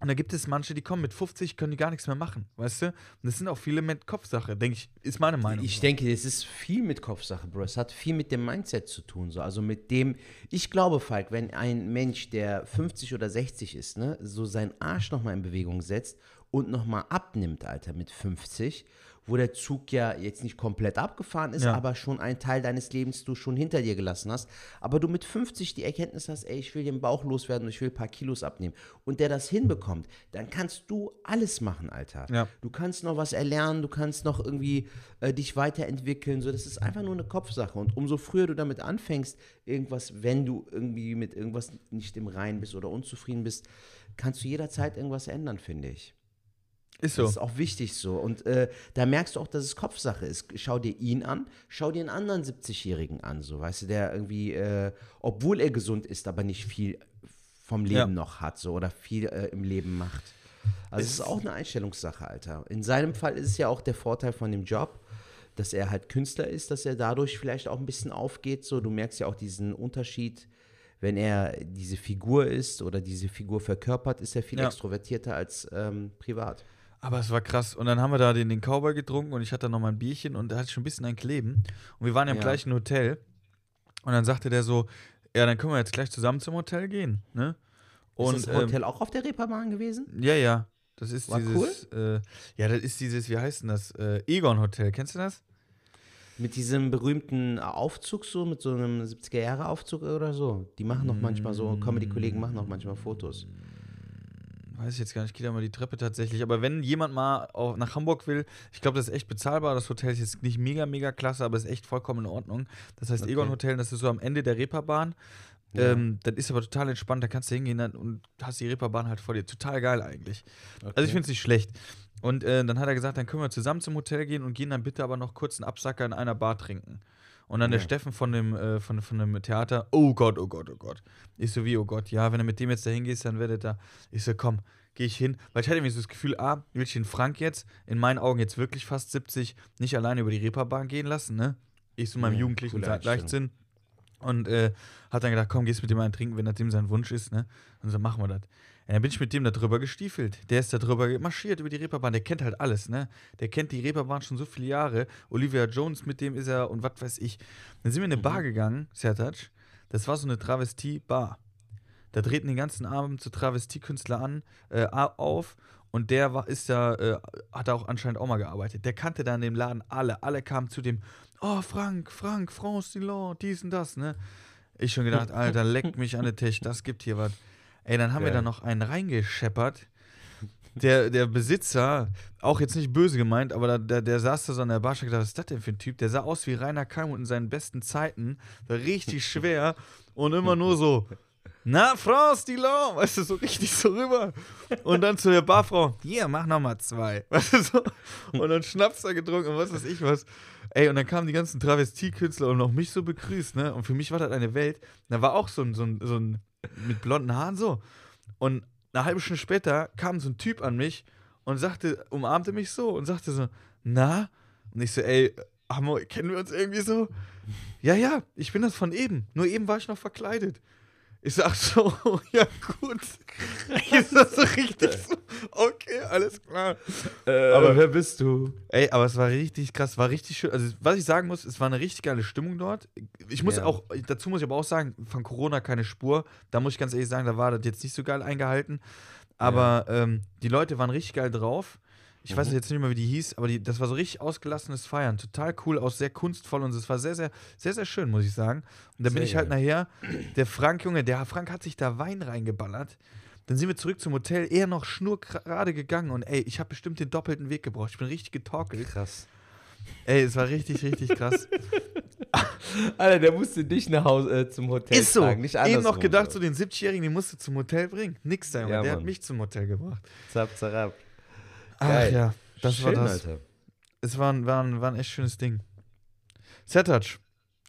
Speaker 3: Und da gibt es manche, die kommen mit 50, können die gar nichts mehr machen, weißt du? Und das sind auch viele mit Kopfsache, denke ich, ist meine Meinung.
Speaker 2: Ich denke, es ist viel mit Kopfsache, Bro. Es hat viel mit dem Mindset zu tun. So. Also mit dem, ich glaube, Falk, wenn ein Mensch, der 50 oder 60 ist, ne, so seinen Arsch nochmal in Bewegung setzt und nochmal abnimmt, Alter, mit 50, wo der Zug ja jetzt nicht komplett abgefahren ist,
Speaker 3: Ja.
Speaker 2: aber schon einen Teil deines Lebens du schon hinter dir gelassen hast, aber du mit 50 die Erkenntnis hast, ey, ich will den Bauch loswerden und ich will ein paar Kilos abnehmen und der das hinbekommt, dann kannst du alles machen, Alter.
Speaker 3: Ja.
Speaker 2: Du kannst noch was erlernen, du kannst noch irgendwie äh, dich weiterentwickeln. So, das ist einfach nur eine Kopfsache. Und umso früher du damit anfängst, irgendwas, wenn du irgendwie mit irgendwas nicht im Reinen bist oder unzufrieden bist, kannst du jederzeit irgendwas ändern, finde ich.
Speaker 3: Ist so.
Speaker 2: Das ist auch wichtig so. Und äh, da merkst du auch, dass es Kopfsache ist. Schau dir ihn an, schau dir einen anderen 70-Jährigen an, so, weißt du, der irgendwie, äh, obwohl er gesund ist, aber nicht viel vom Leben
Speaker 3: Ja.
Speaker 2: noch hat, so, oder viel äh, im Leben macht. Also es ist auch eine Einstellungssache, Alter. In seinem Fall ist es ja auch der Vorteil von dem Job, dass er halt Künstler ist, dass er dadurch vielleicht auch ein bisschen aufgeht. So, du merkst ja auch diesen Unterschied, wenn er diese Figur ist oder diese Figur verkörpert, ist er viel
Speaker 3: Ja.
Speaker 2: extrovertierter als ähm, privat.
Speaker 3: Aber es war krass. Und dann haben wir da den, den Cowboy getrunken und ich hatte noch mal ein Bierchen und da hatte ich schon ein bisschen ein Kleben. Und wir waren ja im
Speaker 2: Ja.
Speaker 3: gleichen Hotel. Und dann sagte der so, ja, dann können wir jetzt gleich zusammen zum Hotel gehen, ne? Und,
Speaker 2: ist das
Speaker 3: ähm,
Speaker 2: Hotel auch auf der Reeperbahn gewesen?
Speaker 3: Ja, ja. Das ist
Speaker 2: War
Speaker 3: dieses. Äh, ja, das ist dieses, wie heißt denn das? Äh, Egon Hotel. Kennst du das?
Speaker 2: Mit diesem berühmten Aufzug, so, mit so einem 70er-Jahre-Aufzug oder so. Die machen noch manchmal so, Comedy-Kollegen machen noch manchmal Fotos.
Speaker 3: Weiß ich jetzt gar nicht, geht ja mal die Treppe tatsächlich. Aber wenn jemand mal auch nach Hamburg will, ich glaube, das ist echt bezahlbar. Das Hotel ist jetzt nicht mega, mega klasse, aber ist echt vollkommen in Ordnung. Das heißt
Speaker 2: Okay.
Speaker 3: Egon Hotel, das ist so am Ende der Reeperbahn.
Speaker 2: Ja.
Speaker 3: Ähm, das ist aber total entspannt, da kannst du hingehen und hast die Reeperbahn halt vor dir. Total geil eigentlich. Also ich finde es nicht schlecht. Und äh, dann hat er gesagt, dann können wir zusammen zum Hotel gehen und gehen dann bitte aber noch kurz einen Absacker in einer Bar trinken. Und dann der
Speaker 2: Ja.
Speaker 3: Steffen von dem, äh, von, von dem Theater, oh Gott, oh Gott, oh Gott. Ich so wie, oh Gott, ja, wenn du mit dem jetzt da hingehst, dann werdet da. Ich so, komm, gehe ich hin. Weil ich hatte mir so das Gefühl, ah, will ich den Frank jetzt, in meinen Augen jetzt wirklich fast 70, nicht alleine über die Reeperbahn gehen lassen, ne? Ich so in meinem
Speaker 2: Ja,
Speaker 3: jugendlichen. Leichtsinn. Und äh, hat dann gedacht, komm, gehst mit dem einen trinken, wenn das dem sein Wunsch ist, ne? Und so machen wir das. Ja, dann bin ich mit dem da drüber gestiefelt. Der ist da drüber marschiert über die Reeperbahn. Der kennt halt alles, ne? Der kennt die Reeperbahn schon so viele Jahre. Olivia Jones, mit dem ist er und was weiß ich. Dann sind wir in eine Bar gegangen, Sertac. Das war so eine Travestie-Bar. Da treten den ganzen Abend so Travestiekünstler an, äh, auf. Und der war, ist ja, äh, hat da auch anscheinend auch mal gearbeitet. Der kannte da in dem Laden alle. Alle kamen zu dem, oh, Frank, Frank, France Dillon, dies und das, ne? Ich schon gedacht, Alter, leck mich an den Tisch, das gibt hier was. Ey, dann haben wir
Speaker 2: Geil.
Speaker 3: da noch einen reingescheppert. Der, der Besitzer, auch jetzt nicht böse gemeint, aber da, der, der saß da so an der Bar, hab gedacht, was ist das denn für ein Typ? Der sah aus wie Rainer Kalmut in seinen besten Zeiten, war richtig schwer und immer nur so, na, France Dillon, weißt du, so richtig so rüber. Und dann zu der Barfrau, hier, mach nochmal zwei. Weißt du, so. Und dann Schnaps da getrunken und was weiß ich was. Ey, und dann kamen die ganzen Travestiekünstler und auch mich so begrüßt, ne? Und für mich war das eine Welt. Da war auch so ein, so ein, so ein mit blonden Haaren so. Und eine halbe Stunde später kam so ein Typ an mich und sagte, umarmte mich so und sagte so, na? Und ich so, ey, wir, kennen wir uns irgendwie so? Ja, ja, ich bin das von eben. Nur eben war ich noch verkleidet. Ich sag so, ja gut. Ist das so richtig so? Okay, alles klar.
Speaker 2: aber wer bist du?
Speaker 3: Ey, aber es war richtig krass, war richtig schön. Also, was ich sagen muss, es war eine richtig geile Stimmung dort. Ich muss
Speaker 2: Ja.
Speaker 3: auch, dazu muss ich aber auch sagen, von Corona keine Spur. Da muss ich ganz ehrlich sagen, da war das jetzt nicht so geil eingehalten. Aber ähm, die Leute waren richtig geil drauf. Ich weiß jetzt nicht mehr, wie die hieß, aber die, das war so richtig ausgelassenes Feiern. Total cool, auch sehr kunstvoll und es war sehr, sehr, sehr, sehr schön, muss ich sagen. Und dann bin ich halt nachher, der Frank, Junge, der Frank hat sich da Wein reingeballert. Dann sind wir zurück zum Hotel, eher noch schnurgerade gegangen und ey, ich habe bestimmt den doppelten Weg gebraucht. Ich bin richtig getorkelt.
Speaker 2: Krass.
Speaker 3: Ey, es war richtig, richtig krass.
Speaker 2: Alter, der musste dich nach Hause äh, zum Hotel
Speaker 3: Ist so.
Speaker 2: tragen, nicht
Speaker 3: Eben noch gedacht, so den 70-Jährigen, den musst du zum Hotel bringen. Nix da, Junge.
Speaker 2: Ja,
Speaker 3: der hat
Speaker 2: Mann.
Speaker 3: mich zum Hotel gebracht.
Speaker 2: Zap, zarab.
Speaker 3: Ach
Speaker 2: Geil.
Speaker 3: ja, das
Speaker 2: Schön,
Speaker 3: war das.
Speaker 2: Alter.
Speaker 3: Es war ein, war, ein, war ein echt schönes Ding. Sertac,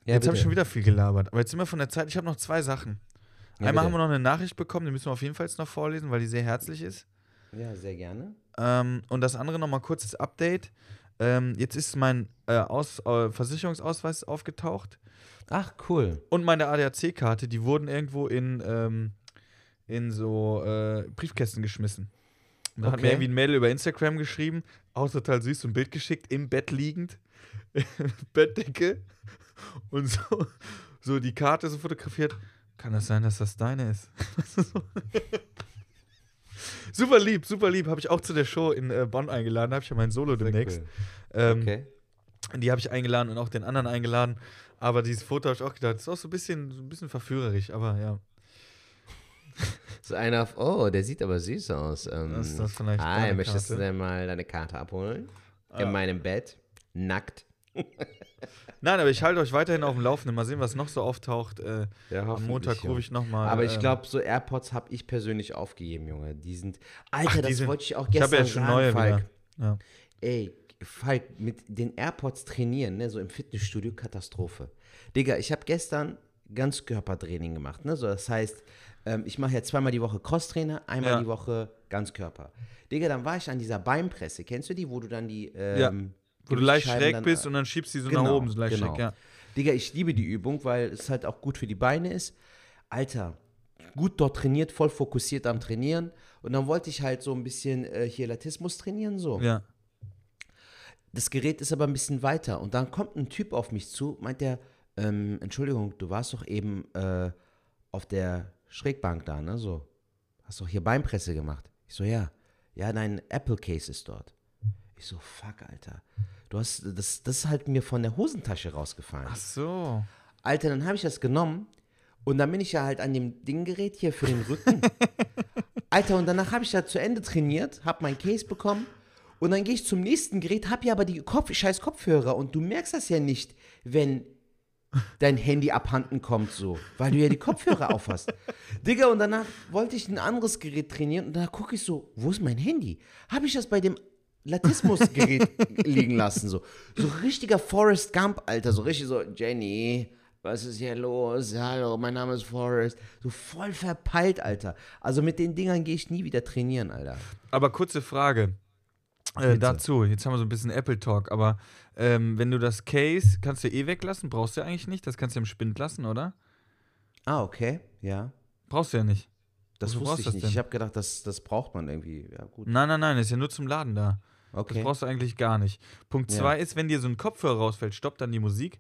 Speaker 2: Ja,
Speaker 3: jetzt habe ich schon wieder viel gelabert. Aber jetzt sind wir von der Zeit. Ich habe noch zwei Sachen.
Speaker 2: Ja,
Speaker 3: Einmal haben
Speaker 2: bitte.
Speaker 3: wir noch eine Nachricht bekommen, die müssen wir auf jeden Fall jetzt noch vorlesen, weil die sehr herzlich ist.
Speaker 2: Ja, sehr gerne.
Speaker 3: Ähm, und das andere nochmal kurzes Update. Ähm, jetzt ist mein äh, Aus, äh, Versicherungsausweis aufgetaucht
Speaker 2: Ach, cool.
Speaker 3: und meine ADAC-Karte, die wurden irgendwo in, ähm, in so äh, Briefkästen geschmissen. Da hat mir
Speaker 2: Okay.
Speaker 3: irgendwie ein Mädel über Instagram geschrieben, auch total süß, so ein Bild geschickt, im Bett liegend, Bettdecke und so, so die Karte so fotografiert. Kann das sein, dass das deine ist? super lieb, super lieb. Habe ich auch zu der Show in äh, Bonn eingeladen. Habe ich ja mein Solo demnächst.
Speaker 2: cool.
Speaker 3: Ähm,
Speaker 2: Okay.
Speaker 3: Die habe ich eingeladen und auch den anderen eingeladen. Aber dieses Foto habe ich auch gedacht, ist auch so ein bisschen, so ein bisschen verführerisch, aber ja.
Speaker 2: So einer, auf- oh, der sieht aber süß aus. Ähm,
Speaker 3: ist das vielleicht
Speaker 2: Hi, möchtest du
Speaker 3: Karte?
Speaker 2: denn mal deine Karte abholen?
Speaker 3: Ah.
Speaker 2: In meinem Bett, nackt.
Speaker 3: Nein, aber ich halte euch weiterhin auf dem Laufenden. Mal sehen, was noch so auftaucht. Äh,
Speaker 2: Ja,
Speaker 3: am Montag rufe ich nochmal.
Speaker 2: Aber ich glaube, so AirPods habe ich persönlich aufgegeben, Junge. Die sind. Alter,
Speaker 3: die
Speaker 2: das
Speaker 3: sind-
Speaker 2: wollte ich auch
Speaker 3: ich
Speaker 2: gestern
Speaker 3: habe ja schon
Speaker 2: sagen,
Speaker 3: neue
Speaker 2: Falk.
Speaker 3: Ja.
Speaker 2: Ey, Falk, mit den AirPods trainieren, ne, so im Fitnessstudio, Katastrophe. Digga, ich habe gestern Ganzkörpertraining gemacht, ne? So, das heißt, ähm, ich mache ja zweimal die Woche Crosstrainer, einmal
Speaker 3: Ja.
Speaker 2: die Woche Ganzkörper. Digga, dann war ich an dieser Beinpresse, kennst du die, wo du dann die ähm,
Speaker 3: Ja, Wo du leicht schräg
Speaker 2: dann,
Speaker 3: bist
Speaker 2: äh,
Speaker 3: und dann schiebst du die so
Speaker 2: genau,
Speaker 3: nach oben, so leicht
Speaker 2: genau.
Speaker 3: schräg, ja.
Speaker 2: Digga, ich liebe die Übung, weil es halt auch gut für die Beine ist. Alter, gut dort trainiert, voll fokussiert am Trainieren. Und dann wollte ich halt so ein bisschen äh, hier Latismus trainieren, so.
Speaker 3: Ja.
Speaker 2: Das Gerät ist aber ein bisschen weiter. Und dann kommt ein Typ auf mich zu, meint der, ähm, Entschuldigung, du warst doch eben äh, auf der Schrägbank da, ne? So. hast doch hier Beinpresse gemacht. Ich so, ja. Ja, dein Apple Case ist dort. Ich so, fuck, Alter. Du hast, das, das ist halt mir von der Hosentasche rausgefallen.
Speaker 3: Ach so.
Speaker 2: Alter, dann habe ich das genommen und dann bin ich ja halt an dem Dinggerät hier für den Rücken. Alter, und danach habe ich da zu Ende trainiert, habe mein Case bekommen und dann gehe ich zum nächsten Gerät, habe ja aber die Kopf, scheiß Kopfhörer und du merkst das ja nicht, wenn dein Handy abhanden kommt so, weil du ja die Kopfhörer aufhast. Digga, und danach wollte ich ein anderes Gerät trainieren und danach gucke ich so, wo ist mein Handy? Habe ich das bei dem Latismus-Gerät liegen lassen so. So richtiger Forrest Gump, Alter, so richtig so, Jenny, was ist hier los? Hallo, mein Name ist Forrest. So voll verpeilt, Alter. Also mit den Dingern gehe ich nie wieder trainieren, Alter.
Speaker 3: Aber kurze Frage äh, dazu. Jetzt haben wir so ein bisschen Apple Talk, aber ähm, wenn du das Case kannst du eh weglassen, brauchst du ja eigentlich nicht. Das kannst du im Spind lassen, oder?
Speaker 2: Ah, okay, ja.
Speaker 3: Brauchst du ja nicht.
Speaker 2: Das
Speaker 3: Wofür
Speaker 2: wusste
Speaker 3: brauchst
Speaker 2: ich
Speaker 3: das
Speaker 2: nicht.
Speaker 3: denn?
Speaker 2: Ich habe gedacht, das, das braucht man irgendwie. Ja, gut.
Speaker 3: Nein, nein, nein, ist ja nur zum Laden da. Das
Speaker 2: Okay.
Speaker 3: brauchst du eigentlich gar nicht. Punkt
Speaker 2: Ja.
Speaker 3: zwei ist, wenn dir so ein Kopfhörer rausfällt, stoppt dann die Musik.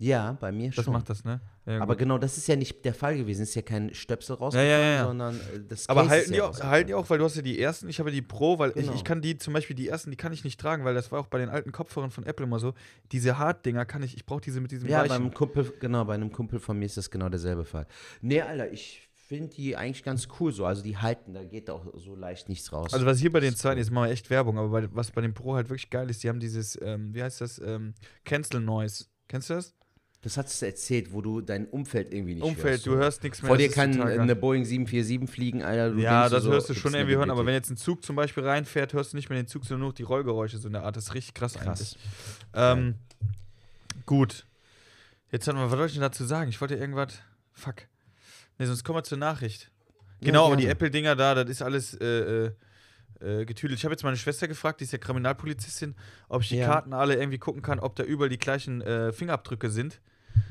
Speaker 2: Ja, bei mir
Speaker 3: Das
Speaker 2: schon.
Speaker 3: macht das, ne? Ja,
Speaker 2: Aber
Speaker 3: gut.
Speaker 2: genau, das ist ja nicht der Fall gewesen. Es ist ja kein Stöpsel
Speaker 3: ja,
Speaker 2: rausgefallen,
Speaker 3: ja, ja.
Speaker 2: sondern äh, das
Speaker 3: Aber
Speaker 2: Case
Speaker 3: halten
Speaker 2: ist
Speaker 3: die,
Speaker 2: ja
Speaker 3: auch, halten die auch, weil du hast ja die ersten, ich habe die Pro, weil
Speaker 2: Genau.
Speaker 3: ich, ich kann die zum Beispiel die ersten, die kann ich nicht tragen, weil das war auch bei den alten Kopfhörern von Apple immer so. Diese Hard-Dinger kann ich, ich brauche diese mit diesem
Speaker 2: Ja,
Speaker 3: weichen.
Speaker 2: beim Kumpel, genau, bei einem Kumpel von mir ist das genau derselbe Fall. Nee, Alter, ich finde die eigentlich ganz cool so. Also die halten, da geht auch so leicht nichts raus.
Speaker 3: Also was hier bei den zweiten, jetzt machen wir echt Werbung, aber bei, was bei den Pro halt wirklich geil ist, die haben dieses, ähm, wie heißt das, ähm, Cancel Noise. Kennst du das?
Speaker 2: Das hast du erzählt, wo du dein Umfeld irgendwie nicht
Speaker 3: Umfeld,
Speaker 2: hörst.
Speaker 3: du hörst nichts mehr.
Speaker 2: Vor dir kann eine Boeing 747 fliegen, Alter. Du
Speaker 3: Ja, das
Speaker 2: so,
Speaker 3: hörst du
Speaker 2: gibt's
Speaker 3: schon
Speaker 2: eine
Speaker 3: irgendwie hören, aber wenn jetzt ein Zug zum Beispiel reinfährt, hörst du nicht mehr den Zug, sondern nur noch die Rollgeräusche so in der Art. Das ist richtig krass,
Speaker 2: Krass.
Speaker 3: Ähm, gut. Jetzt hatten wir, was soll ich denn dazu sagen? Ich wollte irgendwas. Fuck. Ne, sonst kommen wir zur Nachricht. Genau, aber die. Apple-Dinger da, das ist alles äh, äh, äh, getüdelt. Ich habe jetzt meine Schwester gefragt, die ist ja Kriminalpolizistin, ob ich die
Speaker 2: Ja.
Speaker 3: Karten alle irgendwie gucken kann, ob da überall die gleichen äh, Fingerabdrücke sind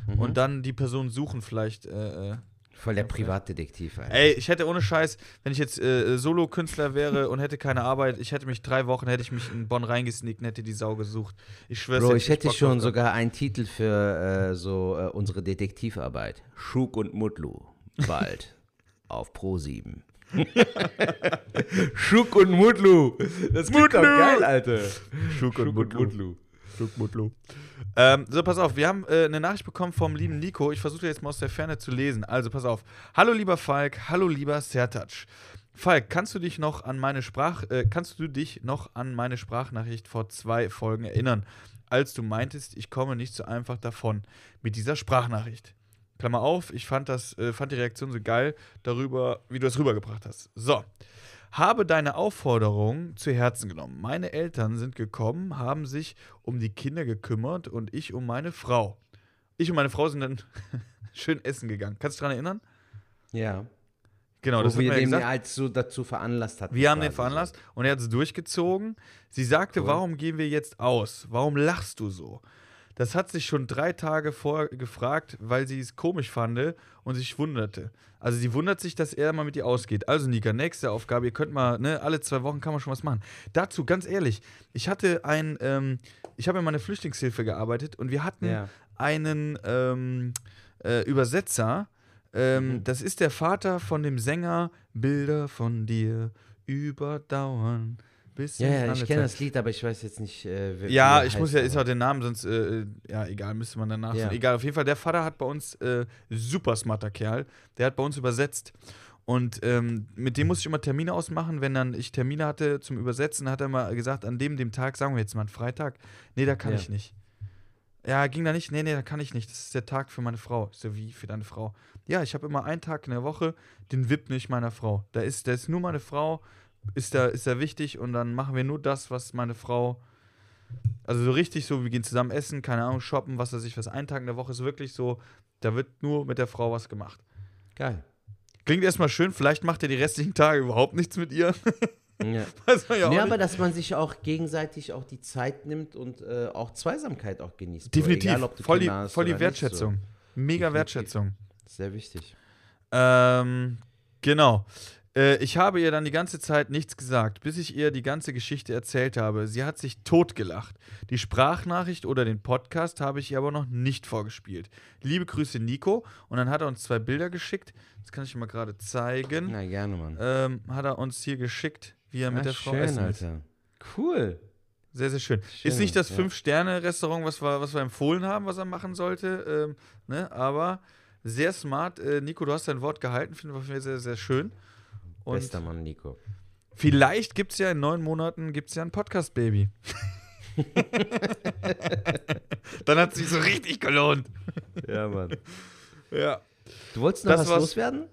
Speaker 2: Mhm.
Speaker 3: und dann die Person suchen vielleicht. Äh, äh.
Speaker 2: Voll der Privatdetektiv, Alter.
Speaker 3: Ey, ich hätte ohne Scheiß, wenn ich jetzt äh, Solo-Künstler wäre und hätte keine Arbeit, ich hätte mich drei Wochen, hätte ich mich in Bonn reingesneakt und hätte die Sau gesucht. Ich schwör's
Speaker 2: Bro, ich hätte schon sogar einen Titel für äh, so äh, unsere Detektivarbeit. Schuk und Mutlu. Bald. auf Pro 7. Schuk und Mutlu. Das klingt doch
Speaker 3: Mutlu.
Speaker 2: geil, Alter.
Speaker 3: Schuk und
Speaker 2: Schuk und
Speaker 3: Mutlu. Mutlu. Ähm, so, pass auf, wir haben äh, eine Nachricht bekommen vom lieben Nico. Ich versuche jetzt mal aus der Ferne zu lesen. Also, pass auf. Hallo, lieber Falk. Hallo, lieber Sertac. Falk, kannst du dich noch an meine Sprach, äh, kannst du dich noch an meine Sprachnachricht vor zwei Folgen erinnern, als du meintest, ich komme nicht so einfach davon mit dieser Sprachnachricht? Klammer auf, ich fand das, äh, fand die Reaktion so geil darüber, wie du das rübergebracht hast. So. Habe deine Aufforderung zu Herzen genommen. Meine Eltern sind gekommen, haben sich um die Kinder gekümmert und ich um meine Frau. Ich und meine Frau sind dann schön essen gegangen. Kannst du dich daran erinnern?
Speaker 2: Ja.
Speaker 3: Genau, das
Speaker 2: Wo
Speaker 3: hat
Speaker 2: wir den ja halt so dazu veranlasst hatten.
Speaker 3: Wir haben den veranlasst und er hat es durchgezogen. Sie sagte,
Speaker 2: Cool.
Speaker 3: warum gehen wir jetzt aus? Warum lachst du so? Das hat sich schon drei Tage vorher gefragt, weil sie es komisch fand und sich wunderte. Also sie wundert sich, dass er mal mit ihr ausgeht. Also Nika, nächste Aufgabe, ihr könnt mal, ne, alle zwei Wochen kann man schon was machen. Dazu, ganz ehrlich, ich hatte ein, ähm, ich habe in meiner Flüchtlingshilfe gearbeitet und wir hatten
Speaker 2: Ja.
Speaker 3: einen ähm, äh, Übersetzer. Ähm,
Speaker 2: Mhm.
Speaker 3: Das ist der Vater von dem Sänger Bilder von dir überdauern. Bis
Speaker 2: Ja, ja, ich kenne das Lied, aber ich weiß jetzt nicht, äh,
Speaker 3: Ja, ich muss
Speaker 2: heißt,
Speaker 3: ja, ist auch den Namen, sonst, äh, ja, egal, müsste man danach.
Speaker 2: Ja.
Speaker 3: Egal, auf jeden Fall, der Vater hat bei uns, äh, super smarter Kerl, der hat bei uns übersetzt. Und ähm, mit dem musste ich immer Termine ausmachen. Wenn dann ich Termine hatte zum Übersetzen, hat er mal gesagt, an dem, dem Tag, sagen wir jetzt mal einen Freitag, nee, da kann
Speaker 2: Ja.
Speaker 3: ich nicht. Ja, ging da nicht? Nee, nee, da kann ich nicht. Das ist der Tag für meine Frau. Ich so, wie für deine Frau? Ja, ich habe immer einen Tag in der Woche, den widme ich meiner Frau. Da ist, da ist nur meine Frau, ist da, ist da wichtig und dann machen wir nur das, was meine Frau. Also so richtig so, wir gehen zusammen essen, keine Ahnung, shoppen, was weiß ich, was. Ein Tag in der Woche ist wirklich so, da wird nur mit der Frau was gemacht.
Speaker 2: Geil.
Speaker 3: Klingt erstmal schön, vielleicht macht er die restlichen Tage überhaupt nichts mit ihr.
Speaker 2: Ja.
Speaker 3: Ja
Speaker 2: nee, aber dass man sich auch gegenseitig auch die Zeit nimmt und äh, auch Zweisamkeit auch genießt.
Speaker 3: Definitiv.
Speaker 2: Egal,
Speaker 3: voll die, voll die
Speaker 2: nicht,
Speaker 3: Wertschätzung. Mega
Speaker 2: Definitiv.
Speaker 3: Wertschätzung.
Speaker 2: So. Sehr wichtig.
Speaker 3: Ähm, genau. Äh, ich habe ihr dann die ganze Zeit nichts gesagt, bis ich ihr die ganze Geschichte erzählt habe. Sie hat sich totgelacht. Die Sprachnachricht oder den Podcast habe ich ihr aber noch nicht vorgespielt. Liebe Grüße, Nico. Und dann hat er uns zwei Bilder geschickt. Das kann ich mal gerade zeigen.
Speaker 2: Na, gerne, Mann.
Speaker 3: Ähm, hat er uns hier geschickt, wie er mit
Speaker 2: Ah,
Speaker 3: der Frau
Speaker 2: schön,
Speaker 3: essen.
Speaker 2: Alter. Cool.
Speaker 3: Sehr, sehr schön.
Speaker 2: Schön,
Speaker 3: ist nicht das
Speaker 2: ja.
Speaker 3: Fünf-Sterne-Restaurant, was wir, was wir empfohlen haben, was er machen sollte, ähm, ne? aber sehr smart. Äh, Nico, du hast dein Wort gehalten, finde ich sehr, sehr schön. Und
Speaker 2: Bester Mann, Nico.
Speaker 3: vielleicht gibt es ja in neun Monaten gibt's ja ein Podcast-Baby. Dann hat es sich so richtig gelohnt.
Speaker 2: Ja, Mann.
Speaker 3: Ja.
Speaker 2: Du wolltest noch
Speaker 3: Das
Speaker 2: was
Speaker 3: war's.
Speaker 2: loswerden?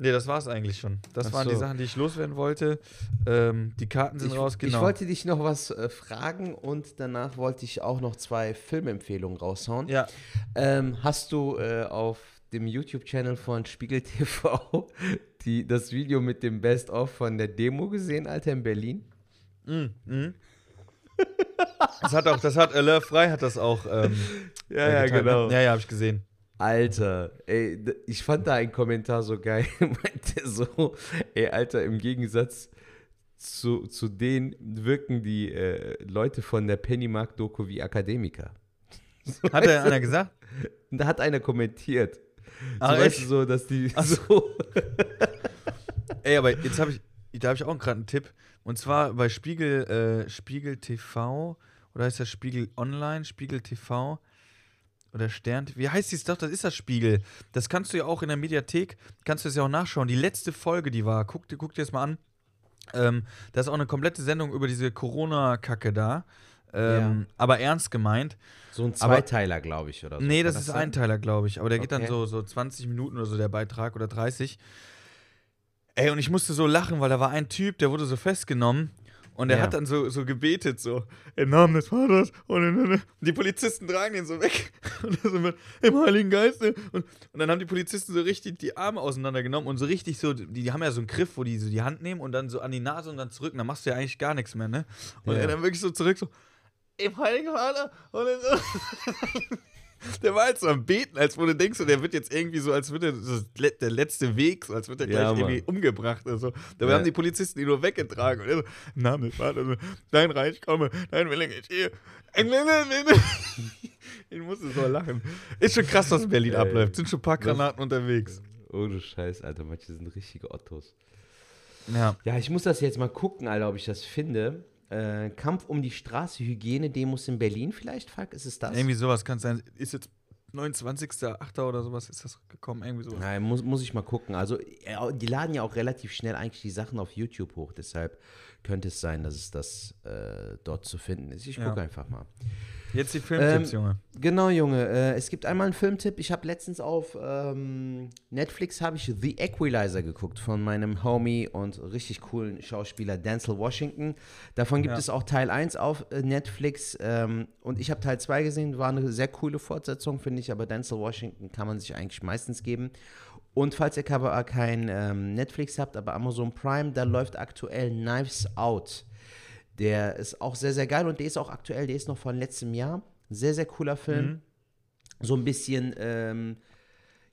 Speaker 3: Nee, das war es eigentlich schon. Das
Speaker 2: Ach
Speaker 3: waren die
Speaker 2: so.
Speaker 3: Sachen, die ich loswerden wollte. Ähm, die Karten sind
Speaker 2: Ich,
Speaker 3: raus, genau.
Speaker 2: ich wollte dich noch was äh, fragen und danach wollte ich auch noch zwei Filmempfehlungen raushauen.
Speaker 3: ja,
Speaker 2: Ähm, hast du äh, auf dem YouTube-Channel von Spiegel TV die, das Video mit dem Best-of von der Demo gesehen, Alter, in Berlin?
Speaker 3: Mhm. mhm. das hat auch, das hat Love Frei hat das auch. Ähm,
Speaker 2: Ja,
Speaker 3: äh, geteilt, Ne? Ja, ja, habe ich gesehen.
Speaker 2: Alter, ey, ich fand da einen Kommentar so geil, meinte so, ey, Alter, im Gegensatz zu, zu denen wirken die äh, Leute von der Pennymark-Doku wie Akademiker.
Speaker 3: Hat er einer gesagt?
Speaker 2: Da hat einer kommentiert. So,
Speaker 3: Ah,
Speaker 2: weißt du, so, dass die
Speaker 3: Ach
Speaker 2: so.
Speaker 3: Ey, aber jetzt habe ich, da habe ich auch gerade einen Tipp. Und zwar bei Spiegel, äh, Spiegel TV oder heißt das Spiegel Online, Spiegel TV oder Stern. Wie heißt dies doch? Das ist das Spiegel. Das kannst du ja auch in der Mediathek, kannst du es ja auch nachschauen. Die letzte Folge, die war, guck, dir- guck dir das mal an. Ähm, da ist auch eine komplette Sendung über diese Corona-Kacke da. Ähm, Aber ernst gemeint.
Speaker 2: So ein Zweiteiler, glaube ich, oder so.
Speaker 3: Nee,
Speaker 2: Kann
Speaker 3: das ist
Speaker 2: sein?
Speaker 3: Einteiler, glaube ich. Aber der geht dann
Speaker 2: Okay.
Speaker 3: so, so 20 Minuten oder so, der Beitrag, oder 30. Ey, und ich musste so lachen, weil da war ein Typ, der wurde so festgenommen. Und der
Speaker 2: Ja.
Speaker 3: hat dann so, so gebetet, so, im Namen des Vaters. Und, die Polizisten tragen den so weg. Und so mit, im Heiligen Geist. Und, und dann haben die Polizisten so richtig die Arme auseinandergenommen und so richtig so, die, die haben ja so einen Griff, wo die so die Hand nehmen und dann so an die Nase und dann zurück. Und dann machst du ja eigentlich gar nichts mehr, ne? Und
Speaker 2: Ja.
Speaker 3: er dann wirklich so zurück, so, im Heiligen Vater. Und so. Der war halt so am Beten, als wo du denkst, der wird jetzt irgendwie so, als würde der letzte Weg, so, als wird er gleich
Speaker 2: Ja,
Speaker 3: irgendwie umgebracht oder so. Dabei
Speaker 2: Ja.
Speaker 3: haben die Polizisten ihn nur weggetragen. Und er so, des Vaters, so, dein Reich komme, dein Wille geschehe. Ich musste so lachen. Ist schon krass, was in Berlin
Speaker 2: Ey.
Speaker 3: abläuft. Sind schon ein paar Granaten unterwegs.
Speaker 2: Ohne Scheiß, Alter, manche sind richtige Ottos.
Speaker 3: Ja.
Speaker 2: Ja, ich muss das jetzt mal gucken, Alter, ob ich das finde. Äh, Kampf um die Straße, Hygienedemos in Berlin vielleicht, Falk? Ist es das?
Speaker 3: Irgendwie sowas kann es sein. Ist jetzt 29.8. oder sowas ist das gekommen, irgendwie sowas.
Speaker 2: Nein, muss, muss ich mal gucken. Also, äh, die laden ja auch relativ schnell eigentlich die Sachen auf YouTube hoch. Deshalb könnte es sein, dass es das äh, dort zu finden ist. Ich
Speaker 3: Ja.
Speaker 2: gucke einfach mal.
Speaker 3: Jetzt die Filmtipps,
Speaker 2: Ähm,
Speaker 3: Junge.
Speaker 2: Genau, Junge. Äh, es gibt einmal einen Filmtipp. Ich habe letztens auf ähm, Netflix habe ich The Equalizer geguckt von meinem Homie und richtig coolen Schauspieler Denzel Washington. Davon gibt
Speaker 3: Ja.
Speaker 2: es auch Teil 1 auf äh, Netflix ähm, und ich habe Teil 2 gesehen. War eine sehr coole Fortsetzung, finde ich, aber Denzel Washington kann man sich eigentlich meistens geben. Und falls ihr kein ähm, Netflix habt, aber Amazon Prime, da läuft aktuell Knives Out. Der ist auch sehr, sehr geil und der ist auch aktuell, der ist noch von letztem Jahr. Sehr, sehr cooler Film.
Speaker 3: Mhm.
Speaker 2: So ein bisschen, ähm,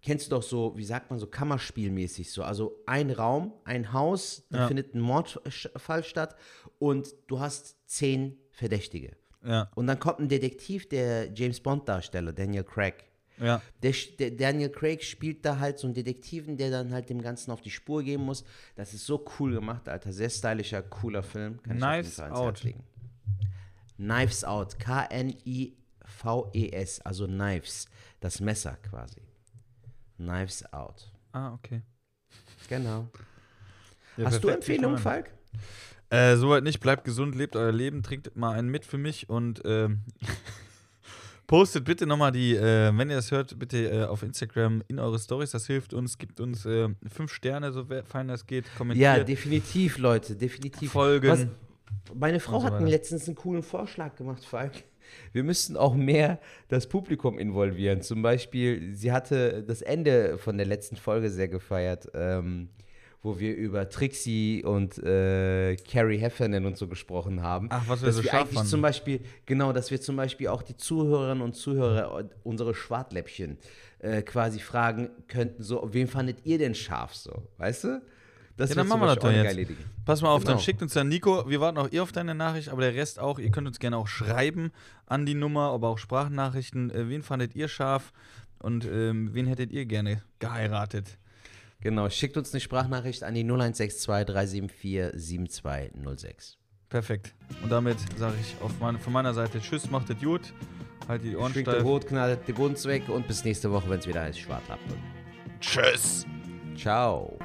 Speaker 2: kennst du doch so, wie sagt man, so Kammerspielmäßig so. Also ein Raum, ein Haus, da
Speaker 3: Ja.
Speaker 2: findet ein Mordfall statt und du hast zehn Verdächtige.
Speaker 3: Ja,
Speaker 2: Und dann kommt ein Detektiv, der James Bond-Darsteller, Daniel Craig.
Speaker 3: Ja.
Speaker 2: Der, der Daniel Craig spielt da halt so einen Detektiven, der dann halt dem Ganzen auf die Spur gehen muss. Das ist so cool gemacht, Alter. Sehr stylischer, cooler Film. Kann
Speaker 3: Knives
Speaker 2: ich auf jeden Fall ans
Speaker 3: Out.
Speaker 2: Knives Out. K-N-I-V-E-S. Also Knives. Das Messer quasi. Knives Out.
Speaker 3: Ah, okay.
Speaker 2: Genau.
Speaker 3: Ja,
Speaker 2: Hast du Empfehlungen, Falk?
Speaker 3: Äh, soweit nicht. Bleibt gesund, lebt euer Leben, trinkt mal einen mit für mich und ähm, postet bitte nochmal die, äh, wenn ihr das hört, bitte äh, auf Instagram in eure Stories. Das hilft uns, gibt uns äh, fünf Sterne, so fein das geht.
Speaker 2: Ja,
Speaker 3: Kommentiert,
Speaker 2: definitiv, Leute. Definitiv.
Speaker 3: Folgen.
Speaker 2: Was, meine Frau
Speaker 3: so
Speaker 2: hat mir letztens einen coolen Vorschlag gemacht, Falk. Wir müssten auch mehr das Publikum involvieren. Zum Beispiel, sie hatte das Ende von der letzten Folge sehr gefeiert, ähm, wo wir über Trixie und äh, Carrie Heffernan und so gesprochen haben.
Speaker 3: Ach, was wir
Speaker 2: dass
Speaker 3: so
Speaker 2: wir
Speaker 3: scharf
Speaker 2: eigentlich
Speaker 3: fanden.
Speaker 2: zum Beispiel, genau, dass wir zum Beispiel auch die Zuhörerinnen und Zuhörer, unsere Schwartläppchen, äh, quasi fragen könnten, so, wen fandet ihr denn scharf so? Weißt du? Das
Speaker 3: Ja, dann machen wir das doch jetzt. Pass mal auf, dann
Speaker 2: Genau.
Speaker 3: schickt uns dann Nico. Wir warten auch ihr auf deine Nachricht, aber der Rest auch. Ihr könnt uns gerne auch schreiben an die Nummer, aber auch Sprachnachrichten. Äh, wen fandet ihr scharf und ähm, wen hättet ihr gerne geheiratet?
Speaker 2: Genau, schickt uns eine Sprachnachricht an die 0162 374 7206.
Speaker 3: Perfekt. Und damit sage ich auf meine, von meiner Seite Tschüss, macht es gut. Halt die Ohren
Speaker 2: Schwingt
Speaker 3: steif.
Speaker 2: Rot, knallt den Bund weg und bis nächste Woche, wenn es wieder heißt Schwartlappen.
Speaker 3: Tschüss.
Speaker 2: Ciao.